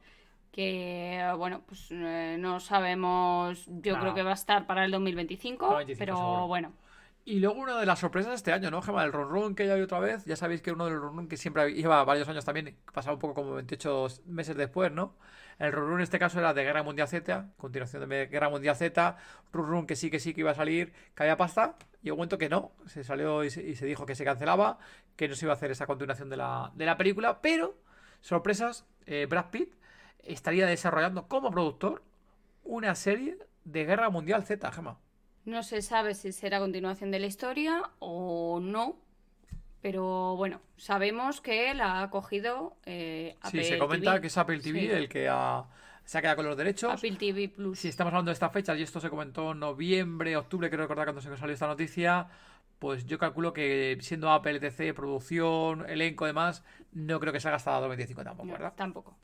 Que bueno, pues eh, no sabemos, yo creo que va a estar para el 2025, 2025 pero seguro. bueno, Y luego una de las sorpresas de este año, ¿no, Gema? El Run Run que ya hay otra vez. Ya sabéis que uno de los Run Run que siempre lleva varios años también, pasaba un poco como 28 meses después, ¿no? El Run Run en este caso era de Guerra Mundial Z, continuación de Guerra Mundial Z. Run Run que sí, que sí, que iba a salir, que había pasta. Y un momento que no, se salió y se, y se dijo que se cancelaba, que no se iba a hacer esa continuación de la, de la película. Pero, sorpresas, eh, Brad Pitt estaría desarrollando como productor una serie de Guerra Mundial Z, Gema. no se sabe si será continuación de la historia o no, pero bueno, sabemos que la ha cogido eh, Sí, Apple se comenta TV. que es Apple TV Sí. el que ha se ha quedado con los derechos. Apple TV Plus. Si estamos hablando de estas fechas, y esto se comentó en noviembre, octubre, creo recordar cuando se salió esta noticia, pues yo calculo que siendo Apple, etc., producción, elenco, demás, no creo que se haga hasta 2025 tampoco, No, ¿verdad? Tampoco.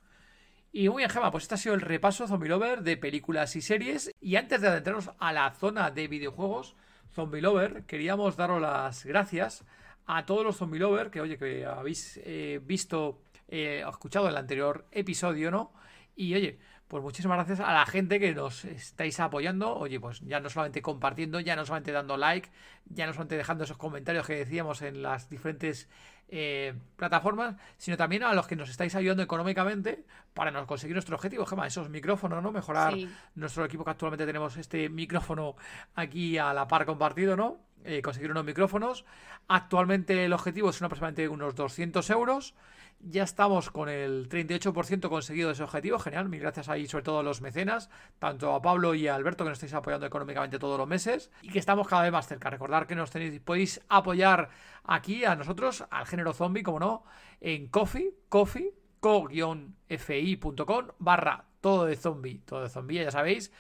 Y muy bien, Gema, pues este ha sido el repaso Zombie Lover de películas y series. Y antes de adentrarnos a la zona de videojuegos, Zombie Lover, queríamos daros las gracias a todos los Zombie Lover que, oye, que habéis eh, visto, eh, o escuchado el anterior episodio, ¿no? Y oye, pues muchísimas gracias a la gente que nos estáis apoyando. Oye, pues ya no solamente compartiendo, ya no solamente dando like, ya no solamente dejando esos comentarios que decíamos en las diferentes eh, plataformas, sino también a los que nos estáis ayudando económicamente para nos conseguir nuestro objetivo, Gema, esos micrófonos, ¿no? Mejorar Sí. nuestro equipo que actualmente tenemos este micrófono aquí a la par compartido, ¿no? Eh, conseguir unos micrófonos. Actualmente el objetivo es aproximadamente unos 200 euros. Ya estamos con el 38% conseguido de ese objetivo. Genial. Mil gracias ahí, sobre todo a los mecenas, tanto a Pablo y a Alberto que nos estáis apoyando económicamente todos los meses. Y que estamos cada vez más cerca. Recordar que nos tenéis, podéis apoyar aquí a nosotros, al género zombie, como no, en Coffee, Coffee, co-fi.com barra todo de zombie, todo de zombie, ya sabéis.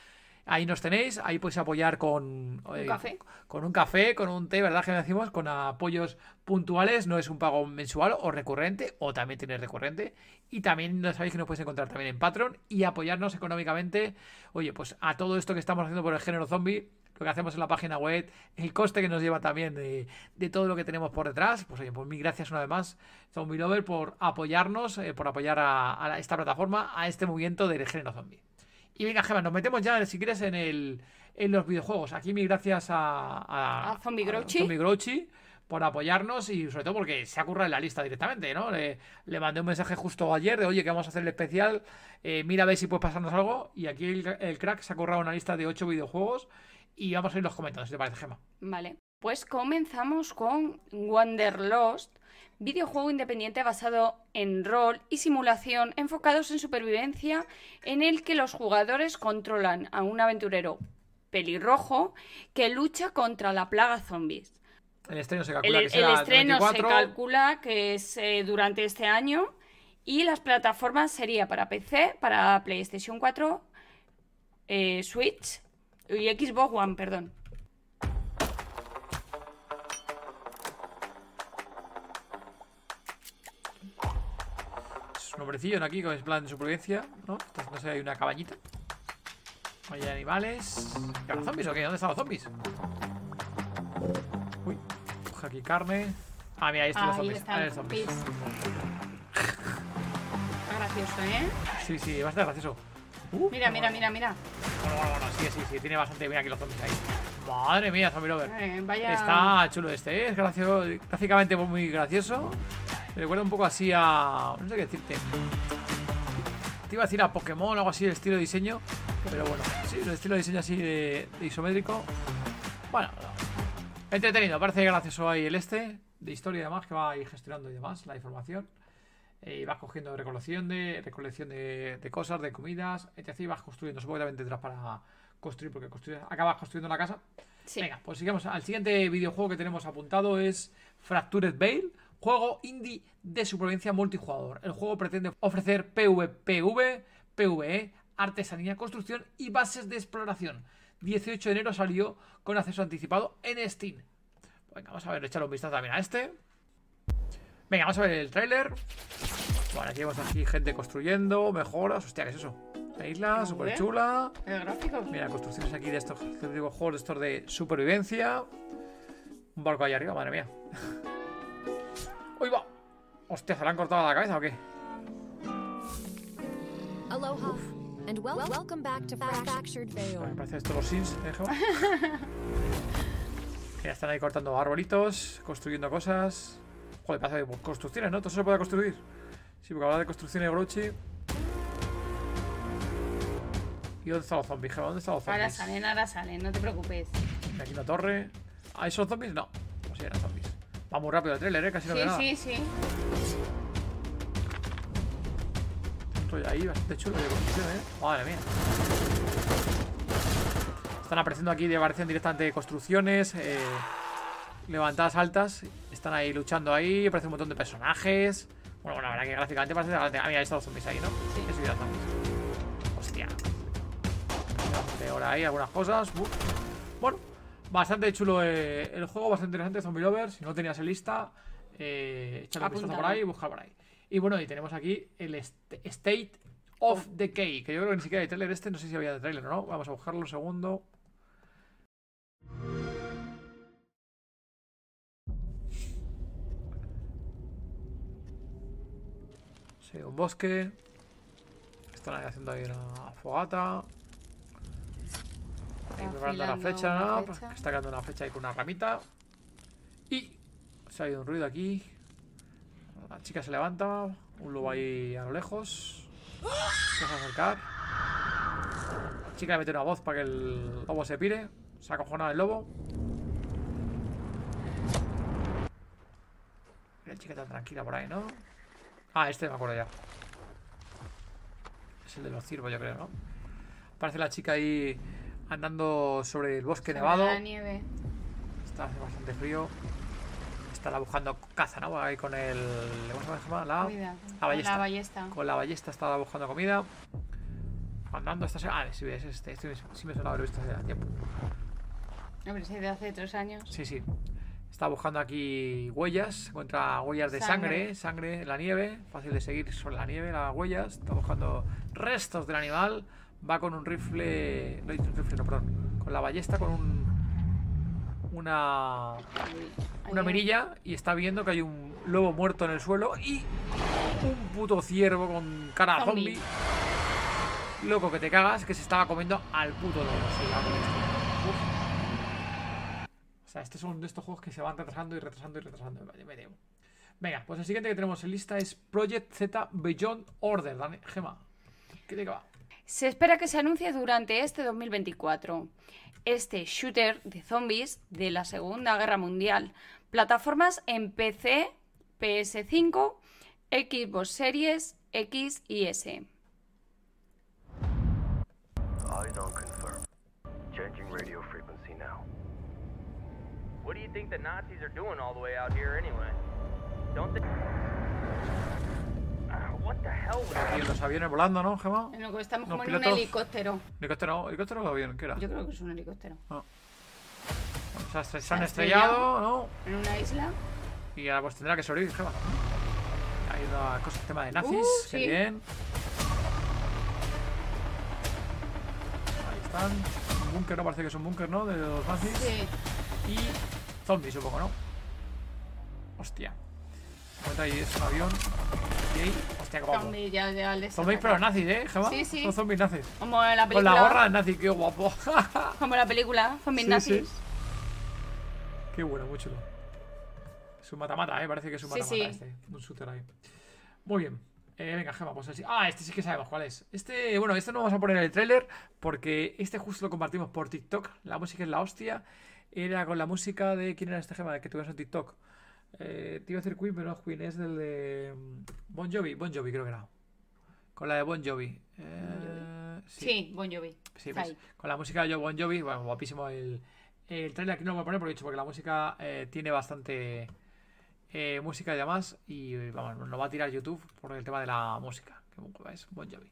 Ahí nos tenéis, ahí podéis apoyar con eh, café. con un café, con un té, ¿verdad? Que decimos, con apoyos puntuales, no es un pago mensual o recurrente, o también tiene recurrente. Y también ya sabéis que nos podéis encontrar también en Patreon y apoyarnos económicamente. Oye, pues a todo esto que estamos haciendo por el género zombie, lo que hacemos en la página web, el coste que nos lleva también de, de todo lo que tenemos por detrás. Pues oye, pues mil gracias una vez más, Zombie Lover, por apoyarnos, eh, por apoyar a, a esta plataforma, a este movimiento del género zombie. Y venga, Gemma, nos metemos ya, si quieres, en, el, en los videojuegos. Aquí mil gracias a, a, A Zombie Grouchy. Por apoyarnos y sobre todo porque se ha currado en la lista directamente, ¿no? Le, le mandé un mensaje justo ayer de, oye, que vamos a hacer el especial, eh, mira a ver si puedes pasarnos algo. Y aquí el, el crack se ha currado una lista de 8 videojuegos y vamos a ir los comentando, si te parece, Gemma. Vale. Pues comenzamos con Wanderlost, videojuego independiente basado en rol y simulación enfocados en supervivencia en el que los jugadores controlan a un aventurero pelirrojo que lucha contra la plaga zombies. El estreno se El, calcula que el será el estreno 24. se calcula que es eh, durante este año y las plataformas sería para PC, para PlayStation 4, eh, Switch y Xbox One, perdón. Hombrecillo ¿no? aquí con el plan de supervivencia, ¿no? Está- No sé, hay una cabañita. Hay animales. ¿Y ahora zombies o qué? ¿Dónde están los zombies? Uy, coge aquí carne. Ah, mira, ahí están los zombies. están Ahí los zombies. Está gracioso, ¿eh? Sí, sí, bastante gracioso. Mira, mira, mira, mira. Bueno, bueno, bueno, sí, sí, sí, tiene bastante. Mira aquí los zombies ahí. Madre mía, zombie lover. Eh, vaya. Está chulo este, ¿eh? es gracioso, gráficamente muy gracioso. Me recuerda un poco así a. No sé qué decirte. Te iba a decir a Pokémon o algo así, el estilo de diseño. Pero bueno, sí, el estilo de diseño así de, de isométrico. Bueno, no. entretenido, parece gracioso ahí el este, de historia y demás, que va ahí gestionando y demás la información. Eh, y vas cogiendo recolección de recolección de, de cosas, de comidas, etc. Y vas construyendo. Supongo que también tendrás para construir, porque construyes- acabas construyendo la casa. Venga, pues sigamos. Al siguiente videojuego que tenemos apuntado es Fractured Veil, juego indie de supervivencia multijugador. El juego pretende ofrecer PvPV, PvE, artesanía, construcción y bases de exploración. 18 de enero salió con acceso anticipado en Steam. Venga, vamos a ver, echarle un vistazo también a este. Venga, vamos a ver el tráiler. Bueno, aquí vemos aquí gente construyendo, mejoras. Hostia, ¿qué es eso? La isla, súper chula. Mira, construcciones aquí de estos juegos de estos de supervivencia. Un barco ahí arriba, madre mía. ¡Uy, va! Hostia, ¿se le han cortado la cabeza o qué? Aloha, and wel- welcome back to Fractured Veil. Me parece esto los Sims, ¿eh, Gema? Mira, están ahí cortando arbolitos, construyendo cosas. Joder, pasa de construcciones, ¿no? Todo eso se puede construir. Sí, porque habla de construcciones Brochi. ¿Y dónde están los zombies? ¿Dónde están los Ahora zombies? salen, ahora salen, no te preocupes. Aquí una torre. ¿Ah, son zombies? No. Pues sí, eran zombies. Va muy rápido el trailer, ¿eh? Casi no Sí, nada. sí, sí. Un rollo ahí bastante chulo de construcción, ¿eh? Madre mía. Están apareciendo aquí, aparecen directamente construcciones, eh, levantadas altas. Están ahí luchando ahí, aparece un montón de personajes. Bueno, bueno, la verdad que gráficamente parece... Ah, mira, ahí están los zombies ahí, ¿no? Sí. Eso ya zombies. Hostia. Ahora ahí algunas cosas. Bueno, bastante chulo eh, el juego, bastante interesante, Zombie Lover. Si no tenías en lista, eh, échale un vistazo por ahí y busca por ahí. Y bueno, y tenemos aquí el State of Decay, que yo creo que ni siquiera hay trailer este, no sé si había de trailer o no. Vamos a buscarlo un segundo. Sí, un bosque. Están haciendo ahí una fogata. Ahí preparando la flecha, ¿no? flecha. Está quedando una flecha ahí con una ramita. Y se ha ido un ruido aquí. La chica se levanta. Un lobo ahí a lo lejos. Se va a acercar. La chica le mete una voz para que el lobo se pire. Se acojona el lobo. La chica está tranquila por ahí, ¿no? Ah, este me acuerdo ya. Es el de los ciervos, yo creo, ¿no? Aparece la chica ahí andando sobre el bosque Sobre nevado. la nieve. Está hace bastante frío. Estará buscando caza, ¿no? Ahí con el. ¿Cómo se llama? La, Cuidado, la con ballesta. la ballesta. Con la ballesta estaba buscando comida. Andando esta Ah, sí, es este. Este sí me suena haber visto hace tiempo. Hombre, sí, de hace tres años. Sí, sí. Está buscando aquí huellas. Encuentra huellas de Sangre. sangre, sangre en la nieve. Fácil de seguir sobre la nieve, las huellas. Está buscando restos del animal. Va con un rifle. No, un rifle, no, perdón. Con la ballesta, con un. Una. Una mirilla. Y está viendo que hay un lobo muerto en el suelo. Y. Un puto ciervo con cara a Zombie. Loco que te cagas, que se estaba comiendo al puto lobo. Sí, es. O sea, estos son de estos juegos que se van retrasando y retrasando y retrasando. Me temo. Venga, pues el siguiente que tenemos en lista es Project Z Beyond Order. Dani, Gema, ¿qué te va? Se espera que se anuncie durante este 2024. Este shooter de zombies de la Segunda Guerra Mundial. Plataformas en PC, PS5, Xbox Series X y S. Eyes on confirm. Changing radio frequency now. What do you think the Nazis are doing all the way out here anyway? Don't they? Ah, Aquí los aviones volando, ¿no, Gema? En lo que estamos como en un helicóptero. Helicóptero, helicóptero o avión, ¿qué era? Yo creo que es un helicóptero. O sea, se, se han ha estrellado, ¿no? En una isla. Y ahora pues tendrá que sobrevivir, Gema. Hay una cosa, tema de nazis, Uh, sí. bien. Ahí están. Un búnker, ¿no? Parece que es un búnker, ¿no? De los nazis. Sí. Y zombies, supongo, ¿no? Hostia. Ahí es un avión. Y ahí, hostia, qué guapo. Zombie, ya, ya les Zombies pero nazis, ¿eh, Gema? Sí, sí. Son zombies nazis. Como en la Con película. la gorra nazi, qué guapo. Como en la película, zombies Sí, nazis. sí. Qué bueno, muy chulo. Es un mata-mata, ¿eh? Parece que es un mata-mata sí. este. Un shooter ahí. Muy bien. Eh, venga, Gema, pues así. Ah, este sí que sabemos cuál es. Este, bueno, este no vamos a poner en el tráiler porque este justo lo compartimos por TikTok. La música es la hostia. Era con la música de. ¿Quién era este Gema? Que tuvimos en TikTok. Eh, te iba a decir Queen, pero no es Queen, es del de. mm, Bon Jovi. Bon Jovi, creo que era. Con la de Bon Jovi. Eh, Sí, Bon Jovi. Sí, ahí. con la música de Bon Jovi, bueno, guapísimo el, el trailer. Aquí no lo voy a poner porque, porque la música eh, tiene bastante eh, música y demás. Y vamos, nos lo va a tirar YouTube por el tema de la música. Que es Bon Jovi.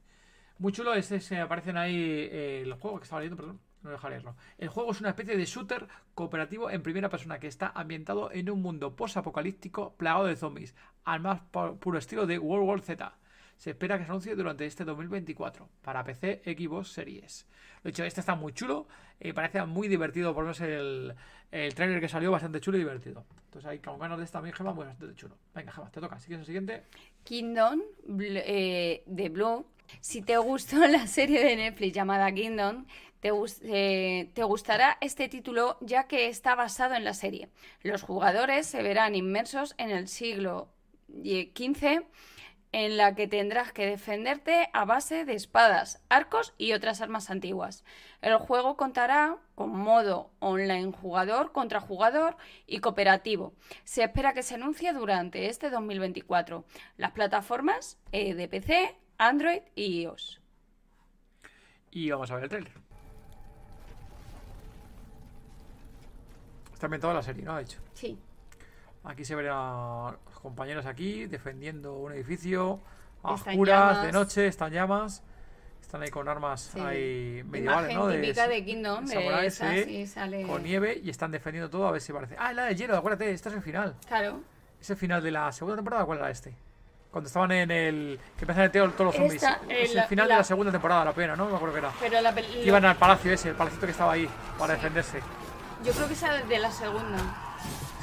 Muy chulo, este se aparecen ahí eh, los juegos que estaba leyendo, perdón, no dejar leerlo. El juego es una especie de shooter cooperativo en primera persona que está ambientado en un mundo post-apocalíptico plagado de zombies, al más pu- puro estilo de World War Z. Se espera que se anuncie durante este 2024 para PC, Xbox Series. De hecho, este está muy chulo, eh, parece muy divertido, por lo menos el, el trailer que salió bastante chulo y divertido. Entonces hay con ganas de esta también, Gema, pues bastante chulo. Venga, Gema, te toca. Sigues el siguiente. Kingdom eh, de Blue. Si te gustó la serie de Netflix llamada Kingdom, eh, te gustará este título ya que está basado en la serie. Los jugadores se verán inmersos en el siglo XV en la que tendrás que defenderte a base de espadas, arcos y otras armas antiguas. El juego contará con modo online jugador contra jugador y cooperativo. Se espera que se anuncie durante este 2024. Las plataformas eh, de PC, Android y iOS. Y vamos a ver el trailer. Está ambientado la serie, ¿no? Ha hecho. Sí. Aquí se a los compañeros aquí defendiendo un edificio a oscuras, llamas. de noche, están llamas. Están ahí con armas Sí. ahí medievales, ¿no? de Kingdom, de samuráis, esa, sí, sí, sale- Con nieve y están defendiendo todo a ver si parece. Ah, la de hielo, acuérdate, este es el final. Claro. Es el final de la segunda temporada, ¿cuál era este? Cuando estaban en el. que empezaron a todos los zombies. Esta, eh, es la- el final la- de la segunda temporada, la pena, ¿no? Me acuerdo que era. Pero la iban al palacio ese, el palacito que estaba ahí, para defenderse. Yo creo que esa de la segunda.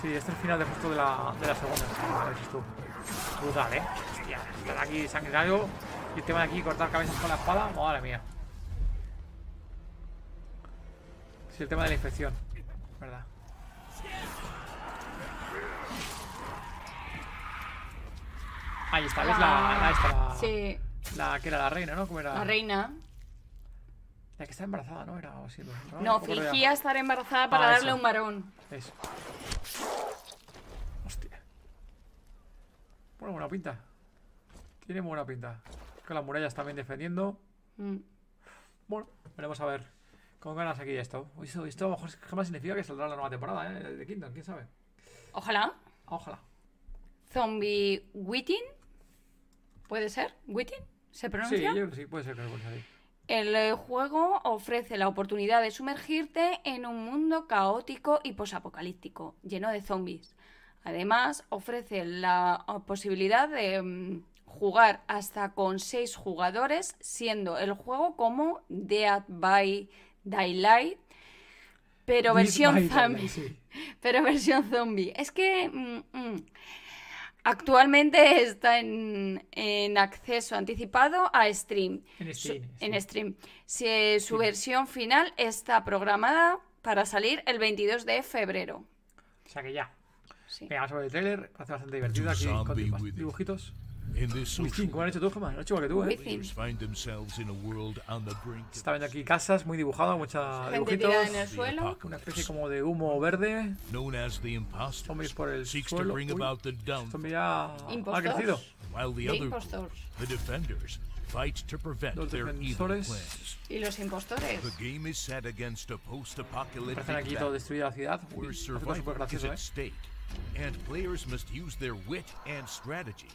Sí, este es el final de justo de la, de la segunda. Tú. Brutal, ¿eh? Hostia, están aquí sanguinario y te van aquí cortar cabezas con la espada. Madre mía. Sí, el tema de la infección. ¿Verdad? Ahí está. La, la, esta, la, Sí. la que era la reina, ¿no? ¿Cómo era? La reina. La que está embarazada, ¿no? Era así, ¿no? No, ya. fingía estar embarazada para Ah, darle eso. un varón. Eso. Hostia. Bueno, buena pinta. Tiene buena pinta. Con las murallas también defendiendo. Mm. Bueno, veremos a ver. Con ganas aquí esto. Esto, esto a lo mejor jamás significa que saldrá la nueva temporada, ¿eh? De Kingdom, quién sabe. Ojalá. Ojalá. Zombie Witting. ¿Puede ser? ¿Witting? ¿Se Sí, pronuncia? yo creo que sí, puede ser que salir. El eh, juego ofrece la oportunidad de sumergirte en un mundo caótico y posapocalíptico, lleno de zombies. Además, ofrece la posibilidad de mm, jugar hasta con seis jugadores, siendo el juego como Dead by Daylight, pero Dead versión by zombie. Daylight, sí. Pero versión zombie. Es que mm, mm, actualmente está en, en acceso anticipado a Stream. En Su- Steam, en Stream. Si- su versión final está programada para salir el 22 de febrero. O sea que ya. Sí. Venga, vamos a ver el trailer. Parece bastante divertido aquí con dibujitos. In this Muy social cinco, han hecho tú, Gemma. Lo hecho igual que tú, ¿eh? players find themselves in a world on the brink Se está viendo aquí casas muy dibujadas, mucha dibujitos. en el suelo. Una especie como de humo verde. known as the imposters Zombies por el seeks to suelo. bring Uy, about the esto downfall mira ha Impostors. crecido. while the De other group, impostors. the defenders fight to prevent Los their evil defensores. plans Y los impostores. the game is set against a post-apocalyptic Parecen aquí todo destruida la ciudad. Uy, súper survival is gracioso, at ¿eh? stake and players must use their wit and strategy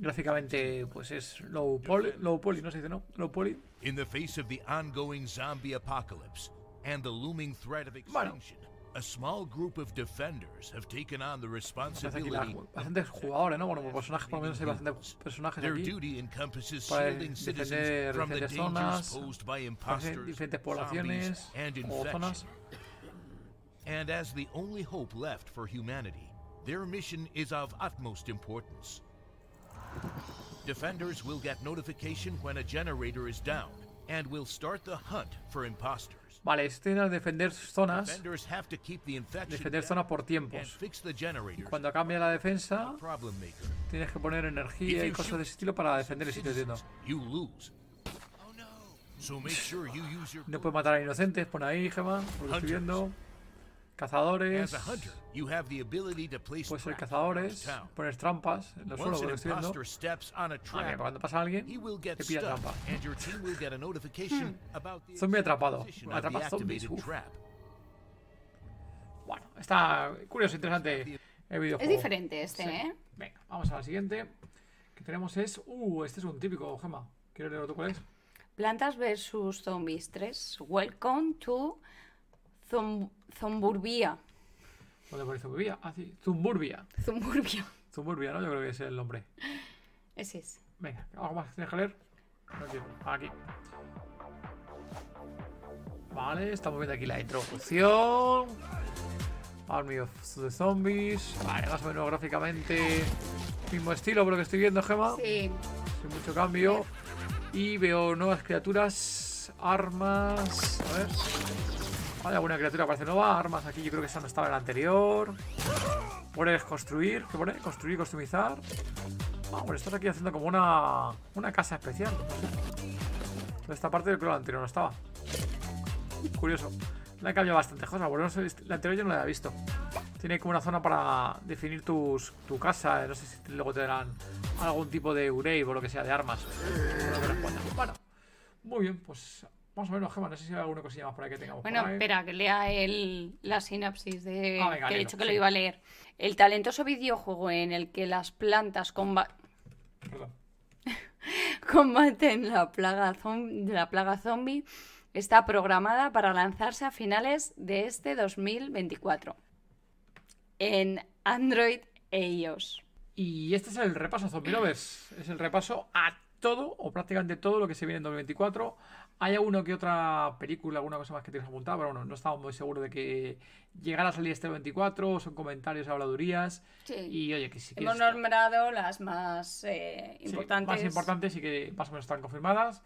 Gráficamente, pues es low poly, low poly, no se dice, ¿no? Low poly. In the face of the ongoing zombie apocalypse and the looming threat of extinction, a small group of defenders have taken on the Parece aquí la- responsibility. bastantes jugadores, ¿no? Bueno, personajes, por lo menos hay bastantes personajes Their aquí. duty encompasses Para shielding citizens from the diferentes dangers posed by imposters, diferentes poblaciones and o infection. And as the only hope left for humanity, their mission is of utmost importance. Defenders will get notification when a generator is down and will start the hunt for imposters. Vale, esto tiene defender zonas, Defenders have to keep the infection defender zonas por tiempos. fix the generators. Cuando cambia la defensa, tienes que poner energía y cosas de ese estilo para defender el sitio, entiendo. Use your No puedes matar a inocentes, pon ahí, Gema, por lo que estoy viendo. Cazadores. As a hunter, you have the ability to place Puede ser traps cazadores, poner trampas en lo estoy viendo. Ah, que cuando pasa alguien, te pilla trampa. Zombie atrapado. position of the Atrapa zombies. uf. Bueno, está curioso, interesante el videojuego. Es diferente este, Sí. ¿eh? Venga, vamos a la siguiente. Que tenemos es. Uh, este es un típico, Gema. ¿Quieres leerlo tú cuál es? Plantas vs Zombies 3. Welcome to Zom- Zomburbia. ¿Dónde pone Zumburbia? Ah, sí. Zumburbia. Zumburbia. Zumburbia, ¿no? Yo creo que es el nombre. Ese es. Venga, ¿algo más que tienes que leer? No quiero. Aquí. Vale, estamos viendo aquí la introducción. Army of the Zombies. Vale, más o menos gráficamente. Mismo estilo por lo que estoy viendo, Gema. Sí. Sin mucho cambio. Y veo nuevas criaturas. Armas. A ver. Hay alguna criatura que parece nueva. Armas aquí, yo creo que esa no estaba en la anterior. Puedes construir. ¿Qué pone? Construir, customizar. Ah, bueno, estás aquí haciendo como una, una casa especial. Esta parte creo que la anterior no estaba. Curioso. Le han cambiado bastantes cosas. Bueno, la anterior yo no la había visto. Tiene como una zona para definir tus, tu casa. No sé si luego te darán algún tipo de urave o lo que sea de armas. Bueno, muy bien, pues más o menos, Gemma. No sé si hay alguna cosilla más por ahí que tengamos. Bueno, por ahí. espera, que lea el, la sinapsis de Ah, venga, que he dicho que sí. lo iba a leer. El talentoso videojuego en el que las plantas comba- Perdón. combate en la plaga, la plaga zombie está programada para lanzarse a finales de este 2024 en Android e iOS. Y este es el repaso Zombie Lovers. Es el repaso a todo, o prácticamente todo lo que se viene en 2024. Hay alguna que otra película, alguna cosa más que tienes apuntada, pero bueno, no estamos muy seguros de que llegara a salir este 24. Son comentarios, habladurías. Sí. Y oye, que si Hemos quieres. nombrado las más eh, Sí, importantes. más importantes y que más o menos están confirmadas.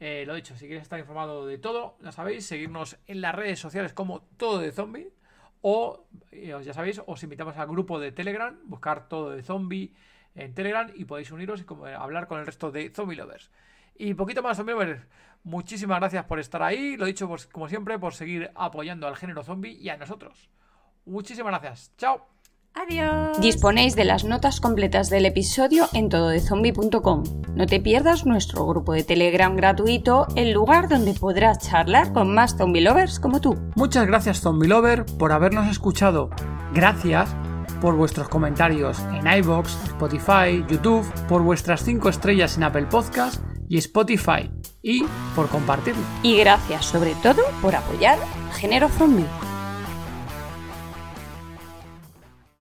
Eh, lo dicho, si quieres estar informado de todo, ya sabéis, seguirnos en las redes sociales como todo de zombie. O, eh, ya sabéis, os invitamos al grupo de Telegram, buscar todo de zombie en Telegram y podéis uniros y como, hablar con el resto de zombie lovers. Y poquito más, zombie lovers. Muchísimas gracias por estar ahí. Lo dicho, pues, como siempre, por seguir apoyando al género zombie y a nosotros. Muchísimas gracias. Chao. Adiós. Disponéis de las notas completas del episodio en tododezombie.com. No te pierdas nuestro grupo de Telegram gratuito, el lugar donde podrás charlar con más zombie lovers como tú. Muchas gracias Zombie Lover por habernos escuchado. Gracias por vuestros comentarios en iBox, Spotify, YouTube, por vuestras 5 estrellas en Apple Podcast y Spotify y por compartirlo. Y gracias sobre todo por apoyar género zombie.